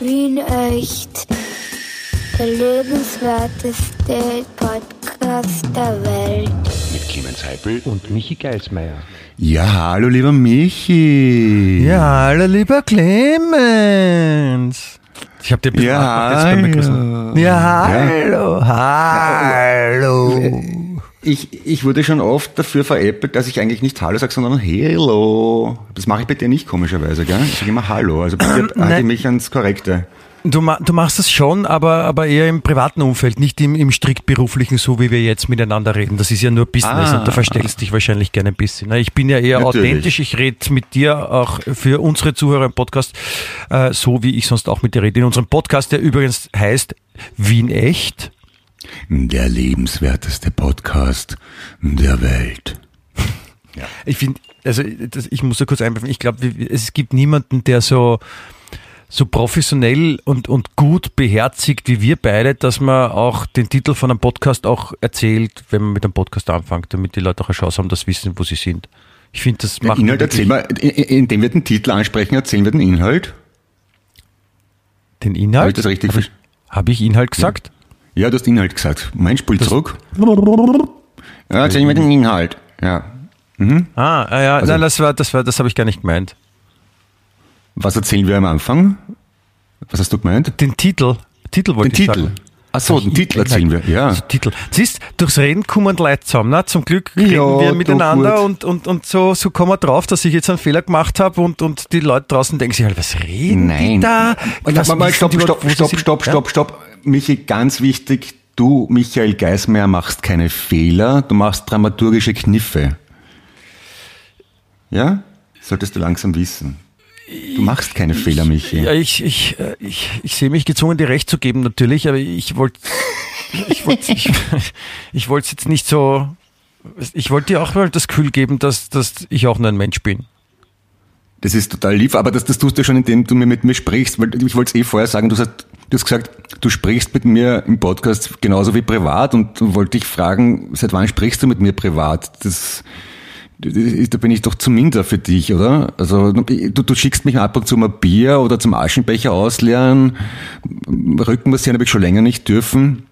Wien echt. Der lebenswerteste Podcast der Welt. Mit Clemens Heipel und Michi Geismeier. Ja, hallo lieber Michi. Ja, hallo lieber Clemens. Ich habe dir ein bisschen Ja, jetzt beim Begrüßen. Ja, hallo, hallo. Ich, ich wurde schon oft dafür veräppelt, dass ich eigentlich nicht Hallo sage, sondern Hello. Das mache ich bei dir nicht komischerweise, gell? Ich sage immer Hallo. Also bei dir halte ich mich ans Korrekte. Du, ma- du machst das schon, aber, aber eher im privaten Umfeld, nicht im, im strikt beruflichen, so wie wir jetzt miteinander reden. Das ist ja nur Business Ah. und da verstellst dich wahrscheinlich gerne ein bisschen. Ich bin ja eher Natürlich. authentisch, ich rede mit dir auch für unsere Zuhörer im Podcast, äh, so wie ich sonst auch mit dir rede. In unserem Podcast, der übrigens heißt Wien Echt. Der lebenswerteste Podcast der Welt. Ich finde, also das, ich muss da kurz einwerfen, ich glaube, es gibt niemanden, der so, so professionell und, und gut beherzigt wie wir beide, dass man auch den Titel von einem Podcast auch erzählt, wenn man mit einem Podcast anfängt, damit die Leute auch eine Chance haben, das wissen, wo sie sind. Ich finde, das macht Inhalt wirklich- erzählen wir, in- in- indem wir den Titel ansprechen, erzählen wir den Inhalt. den Habe Inhalt. ich das richtig Habe ich, verstanden? hab ich Inhalt gesagt? Ja, du hast Inhalt gesagt. Mein Spul zurück. Ja, erzählen wir den Inhalt. Ja. Ah, ah ja, Also- nein, das war, das war, das habe ich gar nicht gemeint. Was erzählen wir am Anfang? Was hast du gemeint? Den Titel, Titel wollte Den ich Titel. sagen. Ach so, den Titel erzählen wir. Ja. Also Titel. Siehst, durchs Reden kommen Leute zusammen. Ne? Zum Glück Ja, reden wir doch miteinander und, und, und so, so kommen wir drauf, dass ich jetzt einen Fehler gemacht habe und, und die Leute draußen denken sich halt, was reden die Nein. da? Was Mal, mal, wissen stopp, die stopp, stopp, stopp, Ja? stopp, stopp. Michi, ganz wichtig. Du, Michael Geismeier, machst keine Fehler. Du machst dramaturgische Kniffe. Ja? Solltest du langsam wissen. Du machst keine Fehler, Michi. Ja, ich, ich, äh, ich, ich sehe mich gezwungen, dir recht zu geben, natürlich, aber ich wollte ich wollte ich, ich wollte jetzt nicht so. Ich wollte dir auch mal das Gefühl geben, dass, dass ich auch nur ein Mensch bin. Das ist total lieb, aber das, das tust du schon, indem du mir mit mir sprichst, weil ich wollte es eh vorher sagen, du hast, du hast gesagt, du sprichst mit mir im Podcast genauso wie privat und wollte dich fragen, seit wann sprichst du mit mir privat? Das, da bin ich doch zu minder für dich, oder? Also du, du schickst mich ab und zu mal Bier oder zum Aschenbecher ausleeren, Rücken massieren habe ich schon länger nicht dürfen.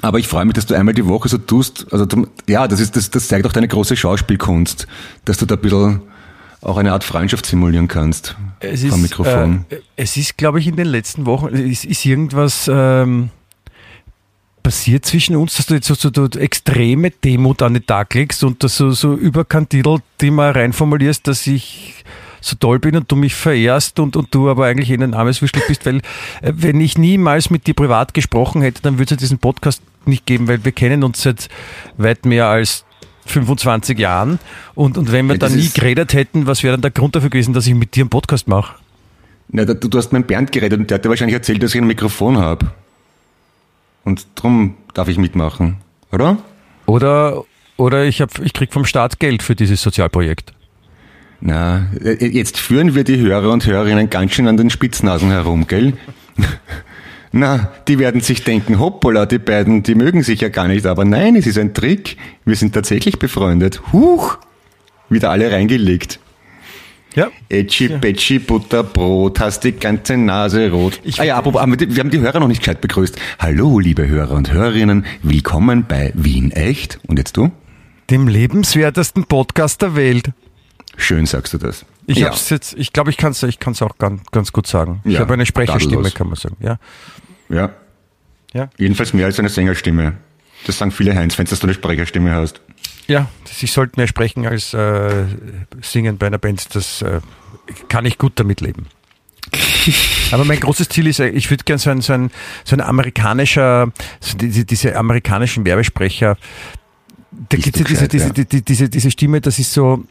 Aber ich freue mich, dass du einmal die Woche so tust. Also ja, das ist das, das zeigt auch deine große Schauspielkunst, dass du da ein bisschen auch eine Art Freundschaft simulieren kannst Es vom ist, Mikrofon. Äh, es ist, glaube ich, in den letzten Wochen, es ist irgendwas ähm, passiert zwischen uns, dass du jetzt so, so, so extreme Demut an den Tag legst und das so, so überkantidelt immer reinformulierst, dass ich so toll bin und du mich verehrst und, und du aber eigentlich in ein armes Würstel bist, weil äh, wenn ich niemals mit dir privat gesprochen hätte, dann würde es ja diesen Podcast nicht geben, weil wir kennen uns seit weit mehr als 25 Jahren und, und wenn wir Ja, das nie geredet hätten, was wäre dann der Grund dafür gewesen, dass ich mit dir einen Podcast mache? Na, du, du hast mit Bernd geredet und der hat dir wahrscheinlich erzählt, dass ich ein Mikrofon habe. Und drum darf ich mitmachen, oder? Oder, oder ich, hab, ich krieg vom Staat Geld für dieses Sozialprojekt. Na, äh, jetzt führen wir die Hörer und Hörerinnen ganz schön an den Spitznasen herum, gell? Na, die werden sich denken, hoppala, die beiden, die mögen sich ja gar nicht, aber nein, es ist ein Trick. Wir sind tatsächlich befreundet. Huch! Wieder alle reingelegt. Ja. Etschi, Petschi, Butter, Brot, hast die ganze Nase rot. Ich- ah ja, apropos, aber wir haben die Hörer noch nicht gescheit begrüßt. Hallo, liebe Hörer und Hörerinnen, willkommen bei Wien Echt. Und jetzt du? Dem lebenswertesten Podcast der Welt. Schön sagst du das. Ich ja. hab's jetzt, ich glaube, ich kann es ich kann's auch ganz, ganz gut sagen. Ich Ja, habe eine Sprecherstimme, kann man sagen. Ja. ja. Ja. Jedenfalls mehr als eine Sängerstimme. Das sagen viele Heinz-Fans, dass du eine Sprecherstimme hast. Ja, ich sollte mehr sprechen als äh, singen bei einer Band. Das äh, kann ich gut damit leben. Aber mein großes Ziel ist, äh, ich würde gerne so ein, so ein, so ein amerikanischer, so diese, diese amerikanischen Werbesprecher, da gibt es ja diese, diese, ja. die- diese, diese Stimme, das ist so,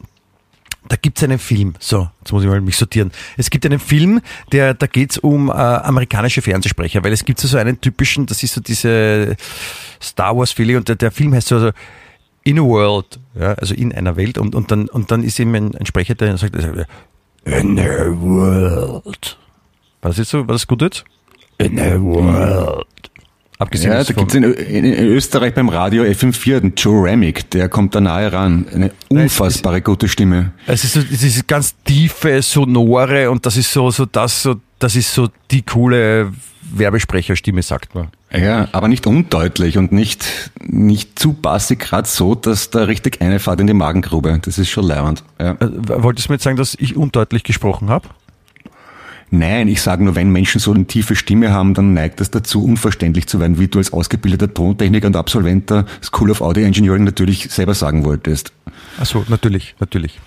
da gibt es einen Film, so, jetzt muss ich mal mich sortieren. Es gibt einen Film, der, da geht es um äh, amerikanische Fernsehsprecher, weil es gibt so einen typischen, das ist so diese Star Wars Philly und der, der Film heißt so, so In a World, ja, also in einer Welt und, und, dann, und dann ist eben ein, ein Sprecher, der sagt, In a World. War das jetzt so, war das gut jetzt? In a World. Abgesehen Ja, da vom- gibt's in, in, in Österreich beim Radio FM4 den Joe Remick, der kommt da nahe ran. Eine unfassbare gute Stimme. Es ist so dieses ganz tiefe, sonore und das ist so, so das, so, das ist so die coole Werbesprecherstimme, sagt man. Ja, aber nicht undeutlich und nicht, nicht zu bassig, gerade so, dass da richtig eine Fahrt in die Magengrube. Das ist schon leibend. Ja. Äh, Wolltest du mir jetzt sagen, dass ich undeutlich gesprochen habe? Nein, ich sage nur, wenn Menschen so eine tiefe Stimme haben, dann neigt das dazu, unverständlich zu werden, wie du als ausgebildeter Tontechniker und Absolvent der School of Audio Engineering natürlich selber sagen wolltest. Ach so, natürlich, natürlich.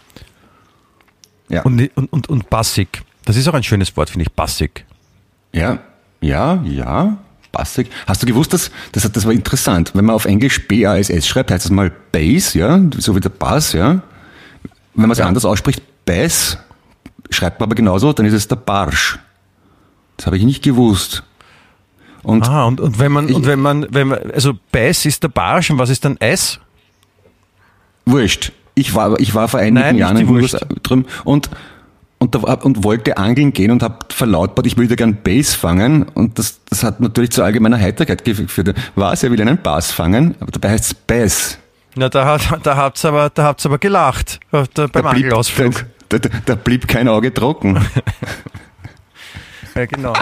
Ja. Und, und, und, und bassig. Das ist auch ein schönes Wort, finde ich, bassig. Ja, ja, ja, bassig. Hast du gewusst, dass, das, das war interessant, wenn man auf Englisch B-A-S-S schreibt, heißt das mal Bass, ja, so wie der Bass, ja. Wenn man es Ja. anders ausspricht, Bass, schreibt man aber genauso, dann ist es der Barsch. Das habe ich nicht gewusst. Und Ah, und, und wenn man, Ich- und wenn man, wenn man, also Bass ist der Barsch und was ist dann Eis? wurscht. Ich war, ich war vor einigen Nein, Jahren in Wurst. USA drüben und und, da, und wollte angeln gehen und habe verlautbart, ich würde gern Bass fangen und das, das hat natürlich zu allgemeiner Heiterkeit geführt. Was, er will einen Bass fangen, aber dabei heißt es Bass. Na, da, hat, da habt's aber, da habt's aber gelacht äh, da, beim Da blieb, Angelausflug. Da, da, blieb kein Auge trocken. Ja, genau.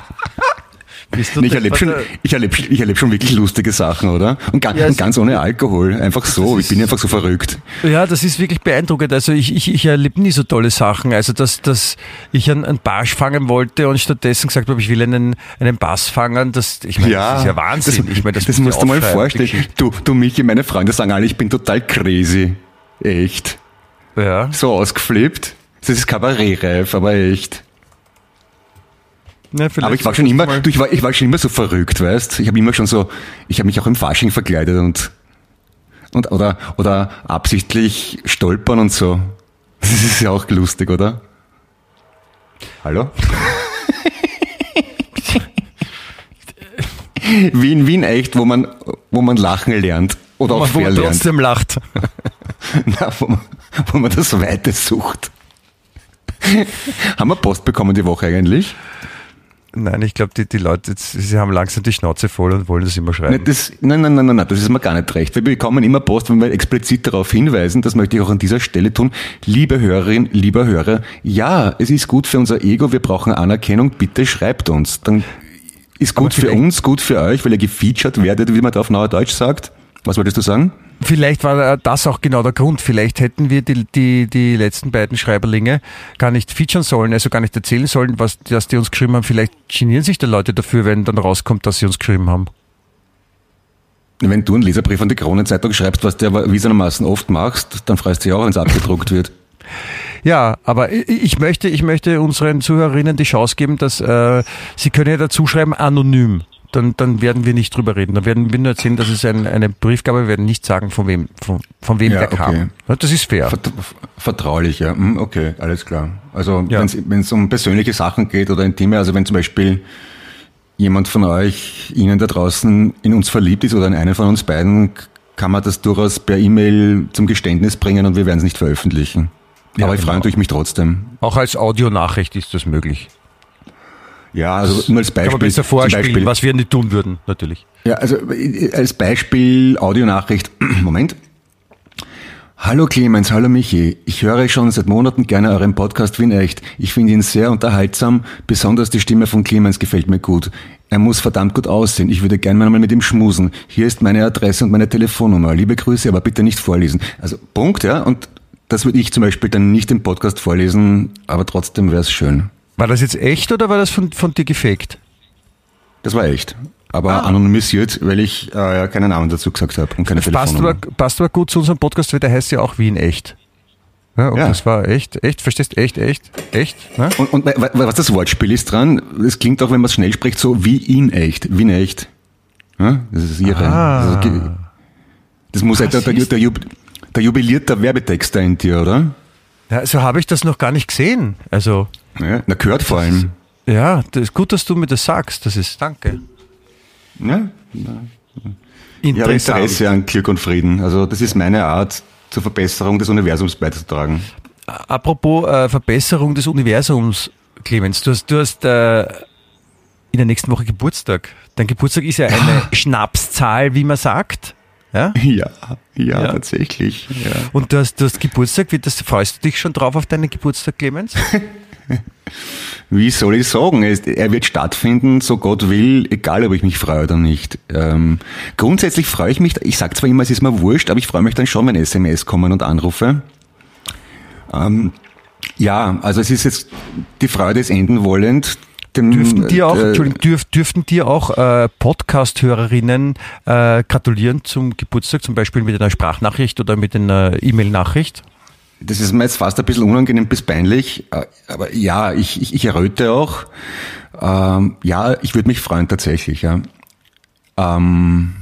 Du Ich erlebe schon, ich erlebe, ich erlebe schon wirklich lustige Sachen, oder? Und ganz, Ja, und ganz ohne Alkohol. Einfach so. Ich bin einfach so verrückt. Ja, das ist wirklich beeindruckend. Also ich, ich, ich erlebe nie so tolle Sachen. Also dass, dass ich einen, einen Barsch fangen wollte und stattdessen gesagt habe, ich will einen, einen Bass fangen, das, ich meine, das ist ja Wahnsinn. Das, ich meine, das, muss musst ja du mal vorstellen. Du, du, Michi, meine Freunde sagen alle, ich bin total crazy. Echt. Ja. So ausgeflippt. Das ist kabarettreif, aber echt. Vielleicht Aber ich war schon immer, du ich war, ich war schon immer so verrückt, weißt? Ich habe immer schon so, ich habe mich auch im Fasching verkleidet und, und oder, oder absichtlich stolpern und so. Das ist ja auch lustig, oder? Hallo? Wie in Wien echt, wo man, wo man lachen lernt. Oder auch wo man verlernt. trotzdem lacht. Na, wo, man, wo man das Weite sucht. Haben wir Post bekommen die Woche eigentlich? Nein, ich glaube, die, die Leute, sie haben langsam die Schnauze voll und wollen das immer schreiben. Nein, das, nein, nein, nein, nein, das ist mir gar nicht recht. Wir bekommen immer Post, wenn wir explizit darauf hinweisen, das möchte ich auch an dieser Stelle tun. Liebe Hörerin, lieber Hörer, ja, es ist gut für unser Ego, wir brauchen Anerkennung, bitte schreibt uns. Dann ist gut für uns, gut für euch, weil ihr gefeatured werdet, wie man da auf neuer Deutsch sagt. Was wolltest du sagen? Vielleicht war das auch genau der Grund. Vielleicht hätten wir die, die, die letzten beiden Schreiberlinge gar nicht featuren sollen, also gar nicht erzählen sollen, was dass die uns geschrieben haben. Vielleicht genieren sich die Leute dafür, wenn dann rauskommt, dass sie uns geschrieben haben. Wenn du einen Leserbrief an die Kronenzeitung schreibst, was du aber wiesermaßen oft machst, dann freust du dich auch, wenn es abgedruckt wird. Ja, aber ich- ich möchte, ich möchte unseren Zuhörerinnen die Chance geben, dass äh, sie können ja dazu schreiben anonym. Dann, dann werden wir nicht drüber reden. Dann werden wir nur erzählen, dass es ein, eine Briefgabe, wir werden nicht sagen, von wem, von, von wem Ja, der kam. okay. Ja, Das ist fair. Vert vertraulich, ja. Hm, Okay, alles klar. Also Ja. wenn es um persönliche Sachen geht oder intime, also wenn zum Beispiel jemand von euch, Ihnen da draußen in uns verliebt ist oder in einen von uns beiden, kann man das durchaus per E-Mail zum Geständnis bringen und wir werden es nicht veröffentlichen. Ja, Aber ich freue genau. mich mich trotzdem. Auch als Audionachricht ist das möglich. Ja, also nur als Kann Beispiel. man besser vorspielen, Beispiel was wir nicht tun würden, natürlich. Ja, also äh, als Beispiel Audionachricht. Moment. Hallo Clemens, hallo Michi. Ich höre schon seit Monaten gerne euren Podcast Wien echt. Ich finde ihn sehr unterhaltsam. Besonders die Stimme von Clemens gefällt mir gut. Er muss verdammt gut aussehen. Ich würde gerne mal mit ihm schmusen. Hier ist meine Adresse und meine Telefonnummer. Liebe Grüße, aber bitte nicht vorlesen. Also Punkt, ja. Und das würde ich zum Beispiel dann nicht im Podcast vorlesen, aber trotzdem wäre es schön. War das jetzt echt oder war das von, von dir gefaked? Das war echt. Aber Ah. anonymisiert, weil ich äh, keinen Namen dazu gesagt habe und keine Das passt aber, passt aber gut zu unserem Podcast, weil der heißt ja auch Wien echt. Ja, und Ja. das war echt, echt, verstehst echt, echt, echt. Ne? Und, und wa- wa- was das Wortspiel ist dran, es klingt auch, wenn man es schnell spricht, so wie in echt, wie in echt. Ja, das ist ihre. Ah. Also, ge- das muss Ah, halt der, der, der, der jubilierte Werbetexter in dir, oder? Ja, so habe ich das noch gar nicht gesehen. Also, Ja, na, gehört vor allem. ja, das ist gut, dass du mir das sagst. Das ist, danke. Ja, habe Interesse an Glück und Frieden. Also das ist meine Art, zur Verbesserung des Universums beizutragen. Apropos äh, Verbesserung des Universums, Clemens, du hast, du hast, äh, in der nächsten Woche Geburtstag. Dein Geburtstag ist ja eine Schnapszahl, wie man sagt. Ja? Ja, ja, Ja. tatsächlich. Ja. Und du hast, du hast Geburtstag, wird das, freust du dich schon drauf auf deinen Geburtstag, Clemens? Wie soll ich sagen? Er wird stattfinden, so Gott will, egal ob ich mich freue oder nicht. Ähm, grundsätzlich freue ich mich, ich sage zwar immer, es ist mir wurscht, aber ich freue mich dann schon, wenn SMS kommen und Anrufe. Ähm, ja, also es ist jetzt, die Freude ist enden wollend. Dem, Dürften dir auch, äh, dürf, dürften dir auch äh, Podcast-Hörerinnen äh, gratulieren zum Geburtstag, zum Beispiel mit einer Sprachnachricht oder mit einer E-Mail-Nachricht? Das ist mir jetzt fast ein bisschen unangenehm bis peinlich, äh, aber ja, ich, ich, ich erröte auch. Ähm, ja, ich würde mich freuen tatsächlich, ja. Ähm,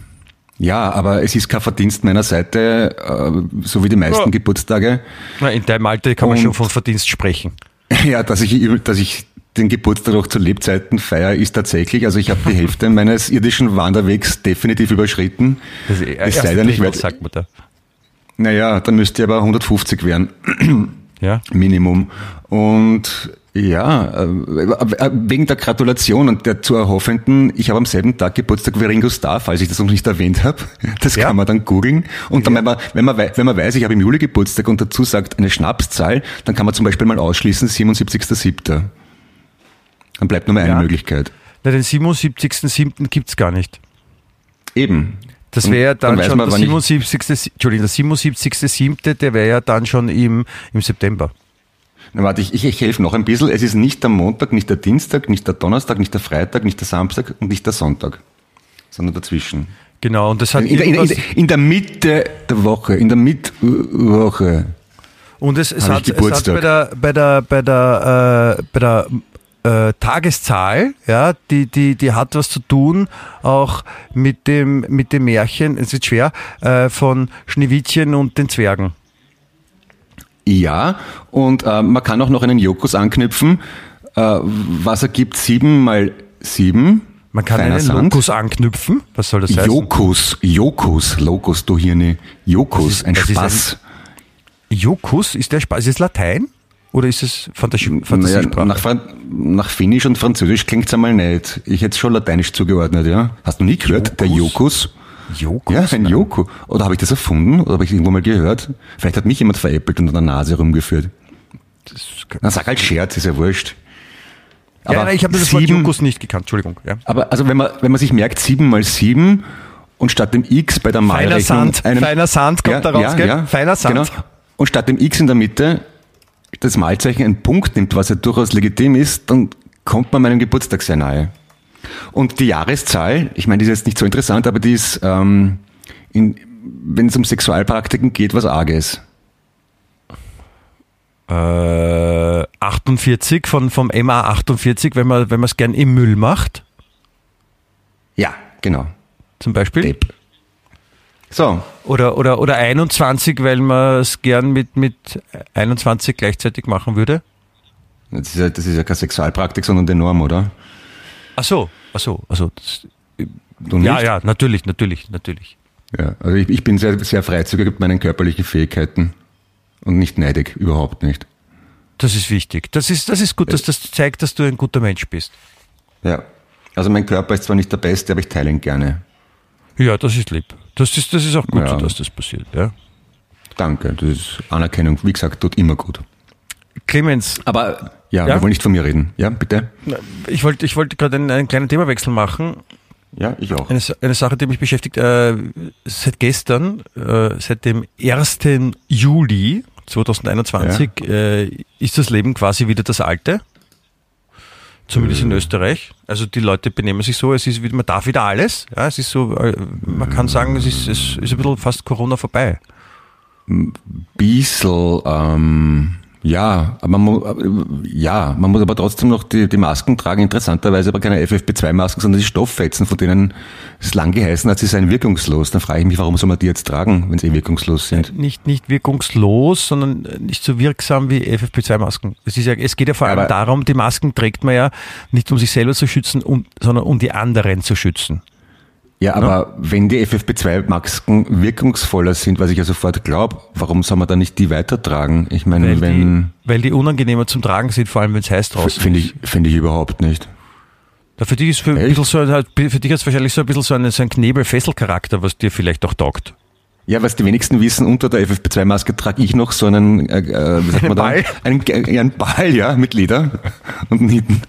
ja, aber es ist kein Verdienst meiner Seite, äh, so wie die meisten Ja. Geburtstage. Na, in deinem Alter kann man Und- schon von Verdienst sprechen. Ja, dass ich, dass ich den Geburtstag auch zu Lebzeiten feiere, ist tatsächlich, also ich habe die Hälfte meines irdischen Wanderwegs definitiv überschritten. Das ist Es sei denn, ich Drittel, werd- sagt man da. Naja, dann müsste ich aber 150 werden. Ja. Minimum. Und ja, äh, äh, wegen der Gratulation und der zu erhoffenden, ich habe am selben Tag Geburtstag wie Ringo Starr, falls ich das noch nicht erwähnt habe. Das Ja. kann man dann googeln. Und dann, wenn, man, wenn, man, wenn man weiß, ich habe im Juli Geburtstag und dazu sagt eine Schnapszahl, dann kann man zum Beispiel mal ausschließen 77.7. Dann bleibt nur mal eine Ja. Möglichkeit. Na, den 77.7. gibt's gar nicht. Eben. Das wäre ja dann, weiß schon man, der wann ich- 77. Entschuldigung, der 77.7., der wäre ja dann schon im, im September. Na, warte, ich, ich, ich helfe noch ein bisschen. Es ist nicht der Montag, nicht der Dienstag, nicht der Donnerstag, nicht der Freitag, nicht der Samstag und nicht der Sonntag, sondern dazwischen. Genau, und das hat In, der- in, der- in, in der Mitte der Woche, in der Mittwoche. Und es, es, hat, es hat bei der, bei der, bei der, äh, bei der äh, Tageszahl, ja, die, die, die hat was zu tun auch mit dem, mit dem Märchen, es ist schwer, äh, von Schneewittchen und den Zwergen. Ja, und äh, man kann auch noch einen Jokus anknüpfen. Äh, was ergibt sieben mal sieben? Man kann Feiner einen Sand. Lokus anknüpfen. Was soll das heißen? Jokus, Jokus, Locus, du Hirne. Jokus, ist- ein was ist Spaß. Jokus, ist der Spaß, ist es Latein? Oder ist es Fantasie, Naja, Fantasiesprache? nach, Fran nach Finnisch und Französisch klingt's einmal nicht. Ich hätte schon Lateinisch zugeordnet, ja. Hast du nie gehört? Der Jokus? Jokus? Ja, ein Joku. Oder habe ich das erfunden? Oder habe ich irgendwo mal gehört? Vielleicht hat mich jemand veräppelt und an der Nase rumgeführt. Na, sag halt Scherz, ist ja wurscht. ja, nein, ich habe das Wort sieben- Jokus nicht gekannt, Entschuldigung. Ja. Aber also wenn man, wenn man sich merkt, sieben mal sieben und statt dem X bei der Feiner Malrechnung... Sand, feiner Sand kommt da raus, gell? Feiner Sand. Genau. Und statt dem X in der Mitte das Malzeichen einen Punkt nimmt, was ja durchaus legitim ist, dann kommt man meinem Geburtstag sehr nahe. Und die Jahreszahl, ich meine, die ist jetzt nicht so interessant, aber die ist, ähm, in, wenn es um Sexualpraktiken geht, was Arges. Äh, 48 von, vom MA 48, wenn man, wenn es gern im Müll macht, Ja, genau. zum Beispiel. Depp. So, Oder, oder, oder 21, weil man es gern mit, mit 21 gleichzeitig machen würde. das ist ja, das ist ja keine Sexualpraktik, sondern die Norm, oder? Ach so, ach so, ach so. Das, ja, ja, natürlich, natürlich, natürlich. Ja, also ich, ich bin sehr, sehr freizügig mit meinen körperlichen Fähigkeiten und nicht neidig, überhaupt nicht. Das ist wichtig. Das ist, das ist gut, dass das zeigt, dass du ein guter Mensch bist. Ja, also mein Körper ist zwar nicht der beste, aber ich teile ihn gerne. Ja, das ist lieb. Das ist, das ist auch gut, Ja. so, dass das passiert. Ja. Danke, das ist Anerkennung, wie gesagt, tut immer gut. Clemens, Aber ja, Ja? wir wollen nicht von mir reden. Ja, bitte? ich wollte ich wollte gerade einen, einen kleinen Themawechsel machen. Ja, ich auch. Eine, eine Sache, die mich beschäftigt, äh, seit gestern, äh, seit dem 1. Juli 2021, äh, ist das Leben quasi wieder das alte. Zumindest in Österreich. Also die Leute benehmen sich so, es ist man darf wieder alles. Ja, es ist so, äh, man kann sagen, es ist, es ist ein bisschen fast Corona vorbei. Bissl, ähm, ja, aber man, äh, ja, man muss aber trotzdem noch die, die Masken tragen, interessanterweise aber keine FFP2-Masken, sondern die Stofffetzen, von denen es lang geheißen hat, sie seien wirkungslos. Dann frage ich mich, warum soll man die jetzt tragen, wenn sie eh wirkungslos sind? Nicht, nicht wirkungslos, sondern nicht so wirksam wie FFP2-Masken. Es, ist ja, es geht ja vor allem Aber- darum, die Masken trägt man ja nicht um sich selber zu schützen, um, sondern um die anderen zu schützen. Ja, aber wenn die FFP2-Masken wirkungsvoller sind, was ich ja sofort glaube, warum soll man dann nicht die weitertragen? Ich meine, Weil, die, wenn, weil die unangenehmer zum Tragen sind, vor allem wenn es heiß draußen finde ist. ich, finde ich überhaupt nicht. Da für dich ist für, ein bisschen so, für dich ist wahrscheinlich so ein bisschen so ein, so ein Knebel-Fesselcharakter, was dir vielleicht auch taugt. Ja, was die wenigsten wissen, unter der FFP2-Maske trage ich noch so einen, äh, äh, wie sagt man Ball? da? Einen, äh, einen Ball, ja, mit Leder und Nieten.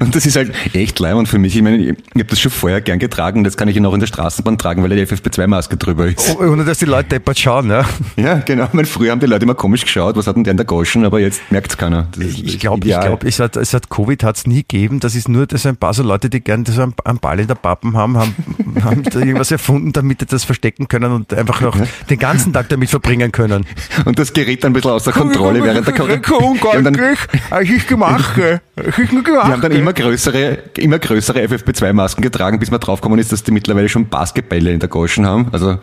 Und das ist halt echt leimend für mich. Ich meine, ich, ich habe das schon vorher gern getragen, das kann ich ja noch in der Straßenbahn tragen, weil da die FFP2-Maske drüber ist. Oh, ohne dass die Leute deppert schauen, ja. Ja, genau. Ich meine, früher haben die Leute immer komisch geschaut, was hat denn der in der Goschen, aber jetzt merkt's keiner. Ich glaube, ich glaube, es hat, es hat Covid hat's nie gegeben. Das ist nur, dass ein paar so Leute, die gerne so einen, einen Ball in der Pappen haben, haben, haben da irgendwas erfunden, damit sie das verstecken können und einfach noch den ganzen Tag damit verbringen können. Und das gerät dann ein bisschen außer Kontrolle während der Corona. Die haben dann, ich ist gemacht. Ich ist die haben dann immer größere, immer größere FFP2-Masken getragen, bis man draufgekommen ist, dass die mittlerweile schon Basketbälle in der Goschen haben. Also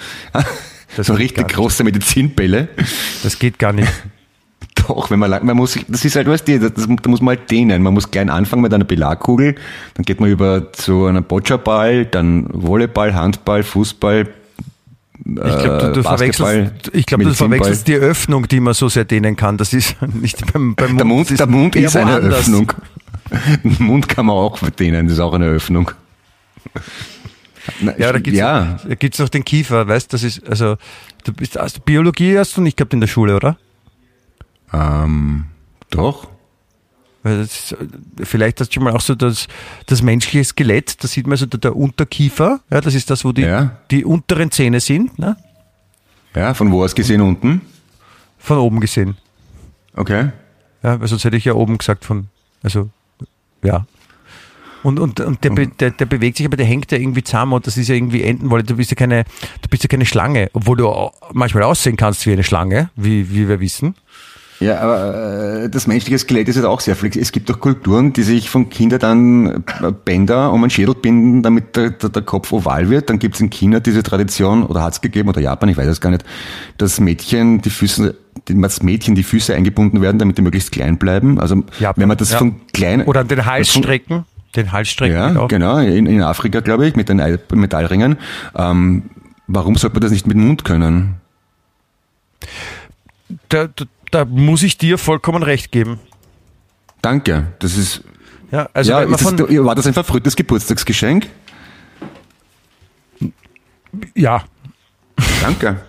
Das so richtig große Medizinbälle. Das geht gar nicht. Doch, wenn man lang, man muss, sich- das ist halt, weißt du, das, da muss man halt dehnen. Man muss klein anfangen mit einer Belagkugel, dann geht man über zu einem Bocciaball, dann Volleyball, Handball, Fußball, Ich glaube, du, du Äh, verwechselst, ich glaub, du Medizinball. verwechselst die Öffnung, die man so sehr dehnen kann. Das ist nicht beim, beim Der Mund, der Mund ist eine woanders. Öffnung. Den Mund kann man auch dehnen, das ist auch eine Öffnung. Na, Ja, da gibt's, ja, da gibt's noch den Kiefer, weißt das ist, also, du bist, also Biologie hast du nicht gehabt in der Schule, oder? ähm, doch. Das äh, vielleicht hast du schon mal auch so das, das menschliche Skelett, da sieht man so der, der Unterkiefer, ja, das ist das, wo die, Ja. die unteren Zähne sind, ne? Ja, von wo aus gesehen unten? von oben gesehen. Okay. Ja, weil sonst hätte ich ja oben gesagt von, also, ja. Und, und, und der, be, der, der bewegt sich, aber der hängt ja irgendwie zusammen und das ist ja irgendwie Entenwolle. Du bist ja keine, du bist ja keine Schlange, obwohl du manchmal aussehen kannst wie eine Schlange, wie, wie wir wissen. Ja, aber äh, das menschliche Skelett ist halt auch sehr flexibel. Es gibt doch Kulturen, die sich von Kindern dann äh, Bänder um den Schädel binden, damit der, der, der Kopf oval wird. Dann gibt es in China diese Tradition, oder hat es gegeben, oder Japan, ich weiß es gar nicht, dass Mädchen die Füße, dass Mädchen die Füße eingebunden werden, damit die möglichst klein bleiben. Also Japan, wenn man das ja. von klein... Oder an den Hals von- strecken. Den Hals strecken. Ja, auch. genau, in, in Afrika, glaube ich, mit den Metallringen. Ähm, warum sollte man das nicht mit dem Mund können? Da, da, da muss ich dir vollkommen recht geben. Danke, das ist... Ja, also ja, ist von, das, war das ein verfrühtes Geburtstagsgeschenk? ja, Danke.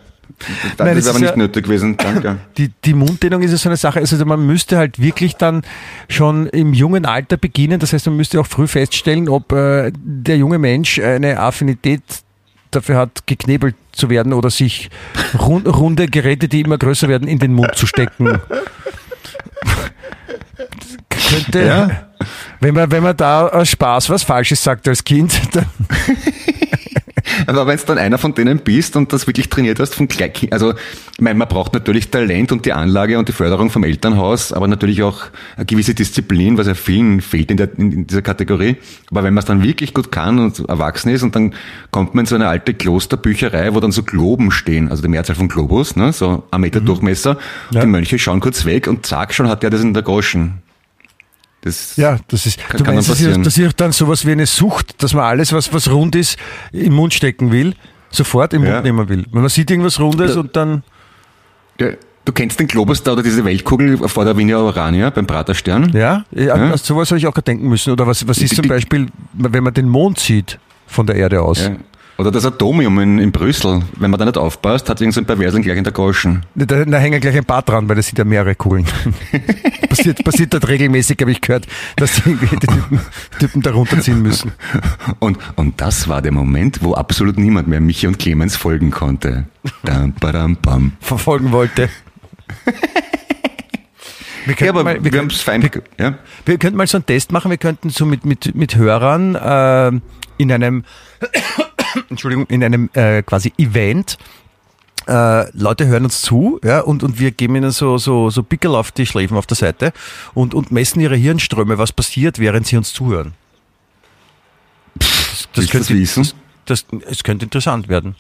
Das Nein, ist aber ist nicht ja- nötig gewesen. Danke. die, die Munddehnung ist ja so eine Sache, also man müsste halt wirklich dann schon im jungen Alter beginnen, das heißt, man müsste auch früh feststellen, ob äh, der junge Mensch eine Affinität dafür hat, geknebelt zu werden oder sich run runde Geräte, die immer größer werden, in den Mund zu stecken. Könnte, Ja. wenn, man, wenn man da aus Spaß was Falsches sagt als Kind, dann Aber wenn es dann einer von denen bist und das wirklich trainiert hast von gleich, also ich meine, man braucht natürlich Talent und die Anlage und die Förderung vom Elternhaus, aber natürlich auch eine gewisse Disziplin, was ja vielen fehlt in, der, in, dieser Kategorie. Aber wenn man es dann wirklich gut kann und erwachsen ist und dann kommt man in so eine alte Klosterbücherei, wo dann so Globen stehen, also die Mehrzahl von Globus, ne, so ein Meter Durchmesser, Ja. die Mönche schauen kurz weg und zack, schon hat der das in der Goschen. Das, Ja, das ist, Kann- du meinst, dann das ist, das ist dann sowas wie eine Sucht, dass man alles, was, was rund ist, im Mund stecken will, sofort im Ja. Mund nehmen will. Wenn man sieht irgendwas Rundes und dann, Ja, Du kennst den Globus da oder diese Weltkugel vor der Wiener Urania beim Praterstern? ja, ja, Ja. sowas habe ich auch gerade denken müssen. Oder was, was ist Die- zum Beispiel, wenn man den Mond sieht von der Erde aus? Ja. Oder das Atomium in, in Brüssel. Wenn man da nicht aufpasst, hat irgend so ein Perversen gleich in der Goschen. Da, da hängen gleich ein paar dran, weil das sind ja mehrere Kugeln. passiert, passiert dort regelmäßig, habe ich gehört, dass die, die Typen, Typen da runterziehen müssen. Und, und das war der Moment, wo absolut niemand mehr Michi und Clemens folgen konnte. Dam, badam, bam. Verfolgen wollte. Wir Ja, könnten aber mal, wir, wir, fein. Ja? Wir könnten mal so einen Test machen. Wir könnten so mit, mit, mit Hörern äh, in einem, Entschuldigung, in einem äh, quasi Event. Äh, Leute hören uns zu, ja, und, und wir geben ihnen so, so, so Pickel auf die Schläfen auf der Seite und, und messen ihre Hirnströme, was passiert, während sie uns zuhören. Das, Willst du das wissen? Das, das, es könnte interessant werden.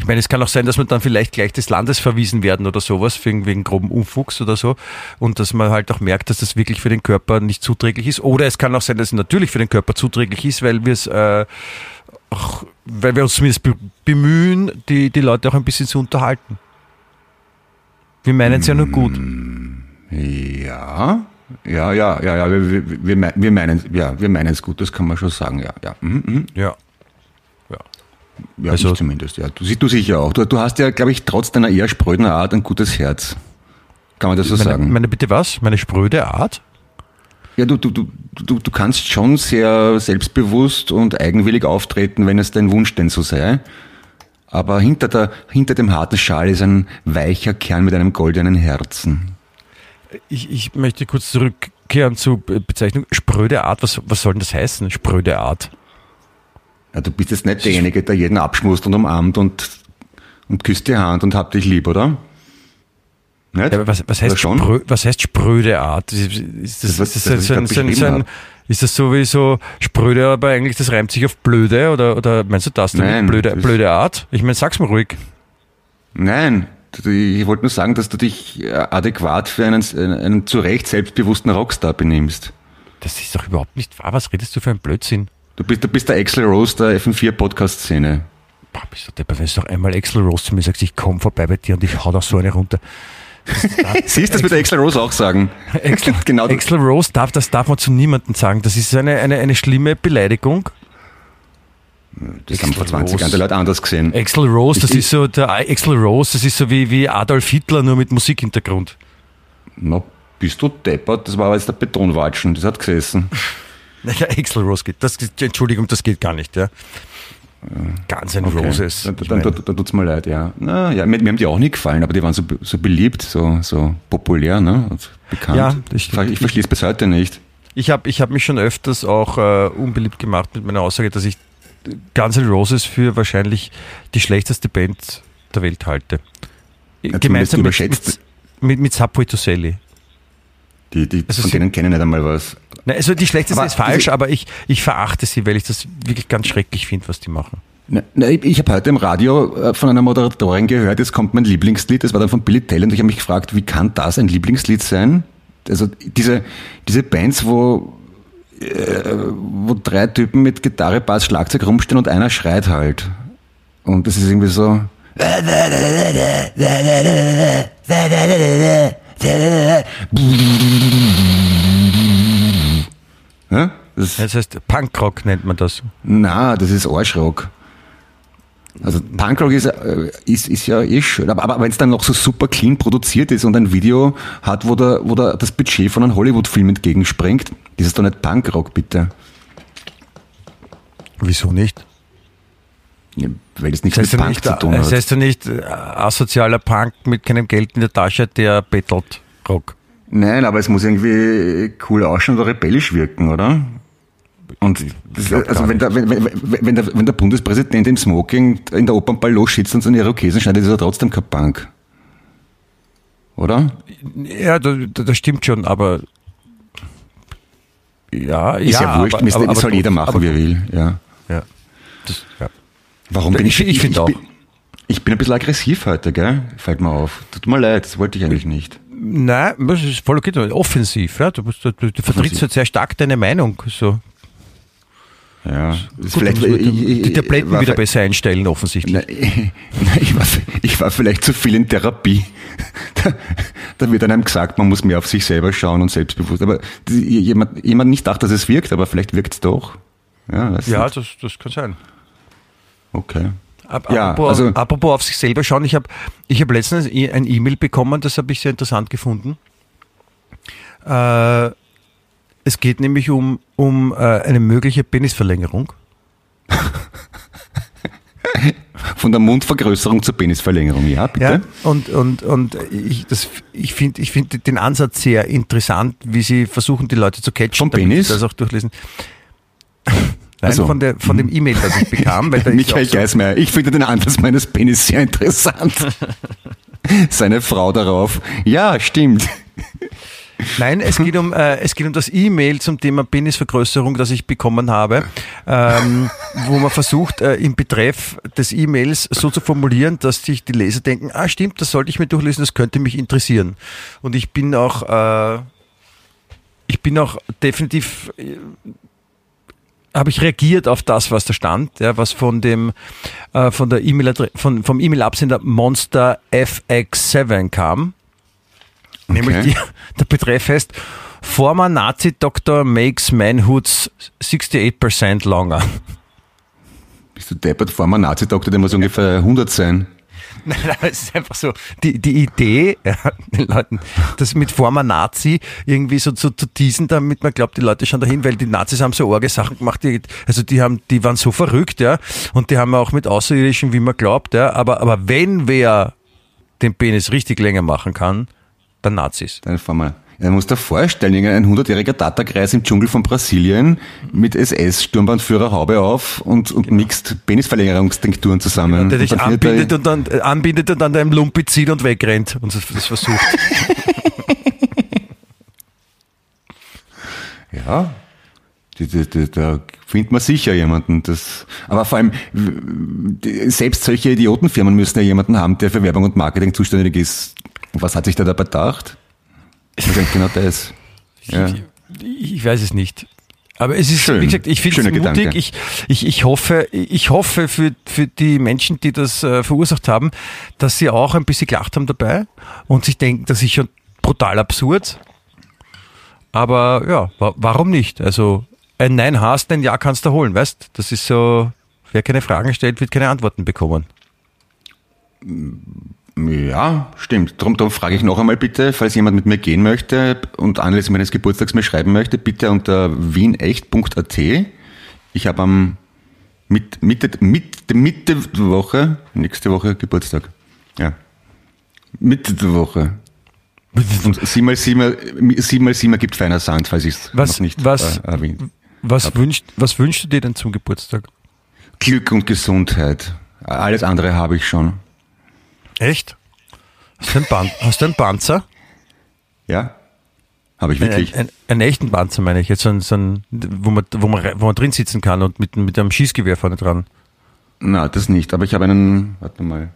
Ich meine, es kann auch sein, dass man dann vielleicht gleich des Landes verwiesen werden oder sowas, wegen, wegen groben Unfuchs oder so. Und dass man halt auch merkt, dass das wirklich für den Körper nicht zuträglich ist. Oder es kann auch sein, dass es natürlich für den Körper zuträglich ist, weil wir es äh, auch, weil wir uns zumindest be bemühen, die, die Leute auch ein bisschen zu unterhalten. Wir meinen es ja nur gut. Ja, Ja, ja, ja, ja, wir, wir, wir, me- wir meinen, ja, wir meinen es gut, das kann man schon sagen, ja, ja. Mhm, mhm. Ja. Ja, Also- ich zumindest, ja. Du, du sicher auch. Du, du hast ja, glaube ich, trotz deiner eher spröden Art ein gutes Herz. Kann man das so Meine, sagen? meine bitte was? Meine spröde Art? ja, du, du, du, du, du kannst schon sehr selbstbewusst und eigenwillig auftreten, wenn es dein Wunsch denn so sei. Aber hinter, der, hinter dem harten Schal ist ein weicher Kern mit einem goldenen Herzen. Ich, ich möchte kurz zurückkehren zur Be- Bezeichnung spröde Art. Was, was soll denn das heißen? Spröde Art. Ja, du bist jetzt nicht derjenige, der jeden abschmust und umarmt und, und küsst die Hand und habt dich lieb, oder? Nicht? Ja, was, was, heißt schon? sprö, was heißt spröde Art? Ist, das, Das, ist, das, das, so ein, so ein, so beschrieben ein, ist das so wie so spröde, aber eigentlich das reimt sich auf blöde? Oder, oder meinst du das? damit? Nein, blöde, blöde Art? Ich meine, sag's mir ruhig. Nein, ich wollte nur sagen, dass du dich äh, adäquat für einen, einen zu Recht selbstbewussten Rockstar benimmst. Das ist doch überhaupt nicht wahr. Was redest du für ein Blödsinn? Du bist, du bist der Axel Rose der FM4-Podcast-Szene. Boah, bist du deppert, wenn du doch einmal Axel Rose zu mir sagst, ich komme vorbei bei dir und ich hau da so eine runter. Siehst du, das wird der Axel Rose auch sagen. Axel, genau. Axel Rose darf, das darf man zu niemandem sagen. Das ist eine, eine, eine schlimme Beleidigung. Das haben vor Axel 20 Rose. Jahren die Leute anders gesehen. Axel Rose, das Ich- ist so der Axel Rose, das ist so wie, wie Adolf Hitler, nur mit Musikhintergrund. Na, bist du deppert? Das war aber jetzt der Betonwatschen. Das hat gesessen. Naja, Axel Rose geht. Das, Entschuldigung, das geht gar nicht, ja. Ganz ein Okay. Roses. Da, Ich da, mein, da, da tut's mir leid, ja. Na, ja, mir, mir haben die auch nicht gefallen, aber die waren so, so beliebt, so, so populär, ne? Und bekannt. Ja, ich, stimmt. ich verstehe es bis heute nicht. ich habe ich hab mich schon öfters auch äh, unbeliebt gemacht mit meiner Aussage, dass ich Guns N' Roses für wahrscheinlich die schlechteste Band der Welt halte. zumindest Gemeinsam mit, mit, mit, mit Subway to Sally. Die, die, Also von denen kennen nicht einmal was. Na, also die schlechteste Aber ist falsch, aber ich, ich verachte sie, weil ich das wirklich ganz schrecklich finde, was die machen. Ne, ne, ich habe heute im Radio äh, von einer Moderatorin gehört, jetzt kommt mein Lieblingslied, das war dann von Billy Talent und ich habe mich gefragt, wie kann das ein Lieblingslied sein? Also diese, diese Bands, wo, äh, wo drei Typen mit Gitarre, Bass, Schlagzeug rumstehen und einer schreit halt. Und das ist irgendwie so... Ja? Das, Das heißt, Punkrock nennt man das. na, das ist Arschrock. Also Punkrock ist, äh, ist, ist ja eh schön, aber, aber wenn es dann noch so super clean produziert ist und ein Video hat, wo da, wo da das Budget von einem Hollywood-Film entgegenspringt, das ist doch nicht Punkrock, bitte. Wieso nicht? Ja, weil das nichts Das heißt, mit ja Punk nicht, zu tun das hat. heißt ja nicht äh, asozialer Punk mit keinem Geld in der Tasche, der bettelt Rock. Nein, aber es muss irgendwie cool ausschauen oder rebellisch wirken, oder? Und das, also wenn der, wenn, wenn, wenn, der, wenn der Bundespräsident im Smoking in der Opernball losschitzt und seine Irokesen schneidet, ist er trotzdem kein Punk. Oder? Ja, das, das stimmt schon, aber ja, Ist ja, wurscht, aber, das aber, soll aber, jeder machen, aber, wie er will. Ja. Ja, das, ja. Warum bin Ich- ich? ich finde auch. bin- Ich bin ein bisschen aggressiv heute, gell? Fällt mir auf. Tut mir leid, das wollte ich eigentlich nicht. Nein, das ist voll okay. Offensiv, ja. Du, musst- du, du vertrittst halt sehr stark deine Meinung. So. Ja, Gut, vielleicht, ich- die Tabletten wieder besser einstellen, offensichtlich. Nein, ich, war, ich war vielleicht zu viel in Therapie. Da, da wird einem gesagt, man muss mehr auf sich selber schauen und selbstbewusst. Aber jemand, jemand nicht dachte, dass es wirkt, aber vielleicht wirkt es doch. Ja, Ja, das, das kann sein. Okay. Ab, Ja, apropos, also- apropos auf sich selber schauen, ich habe ich hab letztens ein E-Mail bekommen, das habe ich sehr interessant gefunden. Äh, es geht nämlich um, um äh, eine mögliche Penisverlängerung. Von der Mundvergrößerung zur Penisverlängerung, ja, bitte. Ja, und, und, und ich, das, ich finde ich find den Ansatz sehr interessant, wie sie versuchen, die Leute zu catchen. Vom Penis? sie Das auch durchlesen. Nein, Also, von, der, von dem E-Mail, das ich bekam. Weil da Michael so- Geismeier, ich finde den Ansatz meines Penis sehr interessant. Seine Frau darauf. Ja, stimmt. Nein, es geht um, äh, es geht um das E-Mail zum Thema Penisvergrößerung, das ich bekommen habe, ähm, wo man versucht, äh, im Betreff des E-Mails so zu formulieren, dass sich die Leser denken, ah stimmt, das sollte ich mir durchlesen, das könnte mich interessieren. Und ich bin auch, äh, ich bin auch definitiv, äh, habe ich reagiert auf das, was da stand, ja, was von dem, äh, von der E-Mail, von, vom E-Mail-Absender Monster FX7 kam. Nämlich Okay. die, der Betreff heißt Former Nazi-Doktor makes manhoods 68% longer. Bist du deppert? Former Nazi-Doktor, der muss ungefähr 100 sein. Nein, es ist einfach so, die, die Idee, ja, den Leuten, das mit former Nazi irgendwie so, so zu teasen, damit man glaubt, die Leute schauen dahin, weil die Nazis haben so arge Sachen gemacht, die, also die haben, die waren so verrückt, ja, und die haben auch mit Außerirdischen, wie man glaubt, ja, aber, aber wenn wer den Penis richtig länger machen kann, dann Nazis. Dann former er muss dir vorstellen, ein 100-jähriger Tatterkreis im Dschungel von Brasilien mit SS-Sturmbandführer Haube auf und, und mixt Penisverlängerungstinkturen zusammen. Der dich Und anbindet und dann, äh, anbindet und dann deinem Lumpi zieht und wegrennt und das, versucht. Ja, da findet man sicher jemanden. Das, aber vor allem, selbst solche Idiotenfirmen müssen ja jemanden haben, der für Werbung und Marketing zuständig ist. Und was hat sich da dabei gedacht? Wahrscheinlich genau das. Ja. Ich, ich weiß es nicht. Aber es ist, Schön. wie gesagt, ich finde es mutig. Gedanke. Ich, ich, ich hoffe, ich hoffe für, für die Menschen, die das äh, verursacht haben, dass sie auch ein bisschen gelacht haben dabei und sich denken, das ist schon brutal absurd. Aber ja, wa warum nicht? Also ein Nein hast, ein Ja kannst du holen, weißt? Das ist so, wer keine Fragen stellt, wird keine Antworten bekommen. Ja, stimmt. Darum, darum frage ich noch einmal bitte, falls jemand mit mir gehen möchte und anlässlich meines Geburtstags mir schreiben möchte, bitte unter wienecht.at. Ich habe am mit, Mitte, Mitte, Mitte der Woche, nächste Woche Geburtstag. Ja. Mitte der Woche. Und 7 mal 7, 7 mal 7 ergibt feiner Sand, falls ich es Was- noch nicht was- äh, erwähnt. Was, wünscht, was wünschst du dir denn zum Geburtstag? Glück und Gesundheit. Alles andere habe ich schon. Echt? Hast du einen, Pan hast du einen Panzer? Ja? Habe ich wirklich. Ein, ein, einen echten Panzer meine ich, jetzt so ein, so ein, wo, man, wo, man, wo man drin sitzen kann und mit, mit einem Schießgewehr vorne dran. Na, das nicht. Aber ich habe einen, warte mal,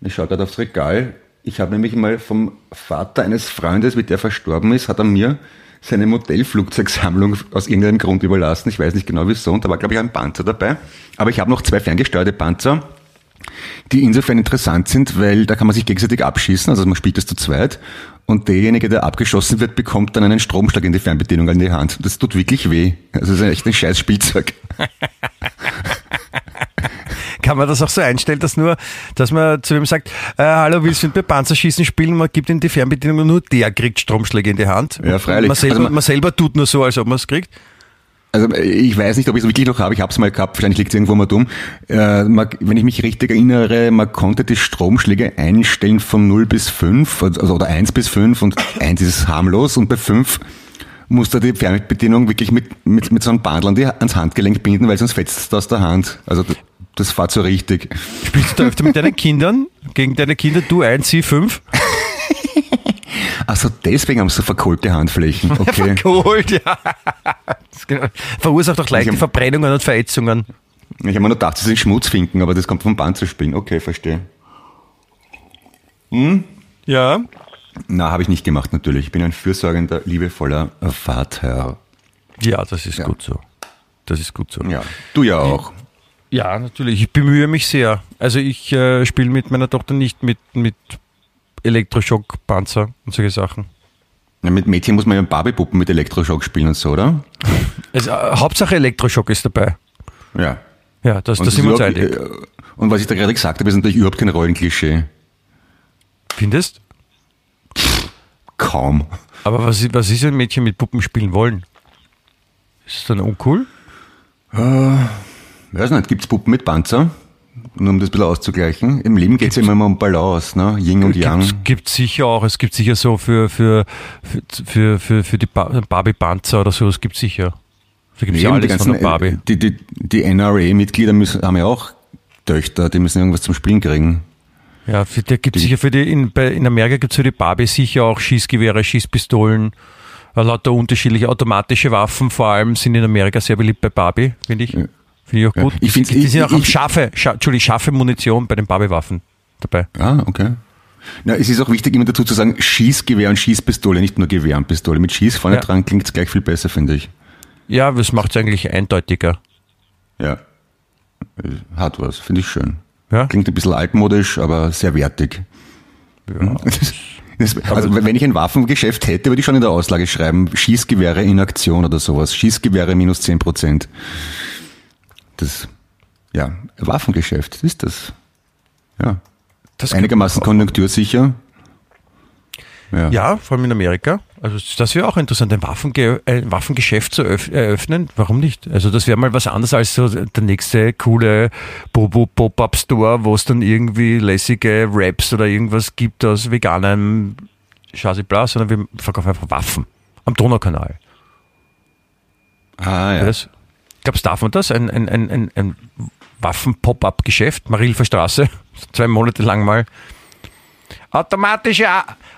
ich schaue gerade aufs Regal. Ich habe nämlich mal vom Vater eines Freundes, wie der verstorben ist, hat er mir seine Modellflugzeugsammlung aus irgendeinem Grund überlassen. Ich weiß nicht genau wieso. Und da war, glaube ich, ein Panzer dabei. Aber ich habe noch zwei ferngesteuerte Panzer, die insofern interessant sind, weil da kann man sich gegenseitig abschießen. Also man spielt das zu zweit. Und derjenige, der abgeschossen wird, bekommt dann einen Stromschlag in die Fernbedienung an die Hand. Das tut wirklich weh. Also das ist echt ein scheiß Spielzeug. Kann man das auch so einstellen, dass nur, dass man zu ihm sagt, äh, hallo, willst du mit mir Panzerschießen spielen? Man gibt ihm die Fernbedienung und nur der kriegt Stromschläge in die Hand. Ja, freilich. Man selber, Also man- man selber tut nur so, als ob man es kriegt. Also ich weiß nicht, ob ich es wirklich noch habe. Ich habe es mal gehabt. Wahrscheinlich liegt es irgendwo mal dumm. Äh, man, wenn ich mich richtig erinnere, man konnte die Stromschläge einstellen von 0 bis 5, also oder 1 bis 5 und 1 ist harmlos und bei 5 musste die Fernbedienung wirklich mit, mit, mit so einem Bandel an die, ans Handgelenk binden, weil sonst fetzt es aus der Hand. Also das, fährt so richtig. Spielst du da öfter mit deinen Kindern? Gegen deine Kinder, du eins, sie fünf? Also deswegen haben sie so verkohlte Handflächen. Okay. Verkohlt, ja. Das genau- Verursacht auch leichte Verbrennungen und Verätzungen. Ich habe mir nur gedacht, sie sind Schmutzfinken, aber das kommt vom Panzerspielen. Okay, verstehe. Ja. Na, habe ich nicht gemacht natürlich. Ich bin ein fürsorgender, liebevoller Vater. Ja, das ist Ja. gut so. Das ist gut so. Ja, du ja auch. Ja, natürlich. Ich bemühe mich sehr. Also ich äh, spiele mit meiner Tochter nicht mit, mit Elektroschock, Panzer und solche Sachen. Ja, mit Mädchen muss man ja Barbie-Puppen mit Elektroschock spielen und so, oder? Also, äh, Hauptsache Elektroschock ist dabei. Ja. Ja, das, Und, das sind wir uns einig. äh, und was ich da gerade gesagt habe, ist natürlich überhaupt kein Rollenklischee. Findest? Kaum. Aber was, ist- was ist, wenn Mädchen mit Puppen spielen wollen? Ist es dann uncool? Weiß nicht, gibt's Puppen mit Panzer? Nur um das ein bisschen auszugleichen. Im Leben geht's ja immer um Balance, ne? Yin und Yang. Gibt, gibt sicher auch. Es gibt sicher so für, für, für, für, für, die Ba- Barbie-Panzer oder so, es gibt sicher. Da gibt es ja alles von der Barbie. äh, die, die, die NRA-Mitglieder müssen, haben ja auch Töchter, die müssen irgendwas zum Spielen kriegen. Ja, für, der gibt sicher für die, in, bei, in Amerika gibt es für die Barbie sicher auch Schießgewehre, Schießpistolen, äh, lauter unterschiedliche automatische Waffen, vor allem sind in Amerika sehr beliebt bei Barbie, finde ich. Finde ich auch Ja. gut. Ich find's- die, die sind ich- auch am ich- scharfe, scha, scharfe Munition bei den Barbie-Waffen dabei. Ah, okay. Na, es ist auch wichtig, immer dazu zu sagen, Schießgewehr und Schießpistole, nicht nur Gewehr und Pistole. Mit Schieß vorne Ja. dran klingt's gleich viel besser, finde ich. Ja, das macht es eigentlich eindeutiger. Ja. Hat was, finde ich schön. Ja? Klingt ein bisschen altmodisch, aber sehr wertig. Ja. Das, also wenn ich ein Waffengeschäft hätte, würde ich schon in der Auslage schreiben, Schießgewehre in Aktion oder sowas. Schießgewehre minus 10 Prozent. Das, ja, Waffengeschäft, das ist das. Ja. Das Einigermaßen konjunktursicher. Ja. ja, vor allem in Amerika. Also das wäre auch interessant, ein, Waffenge ein Waffengeschäft zu eröffnen. Warum nicht? Also das wäre mal was anderes als so der nächste coole Pop-Up-Store, wo es dann irgendwie lässige Raps oder irgendwas gibt aus veganem Chassis Blas, sondern wir verkaufen einfach Waffen am Donaukanal. Ah ja. Das, glaubst darf man das? Ein, ein, ein, ein Waffen-Pop-Up-Geschäft, Marilfer Straße, zwei Monate lang mal. Automatische,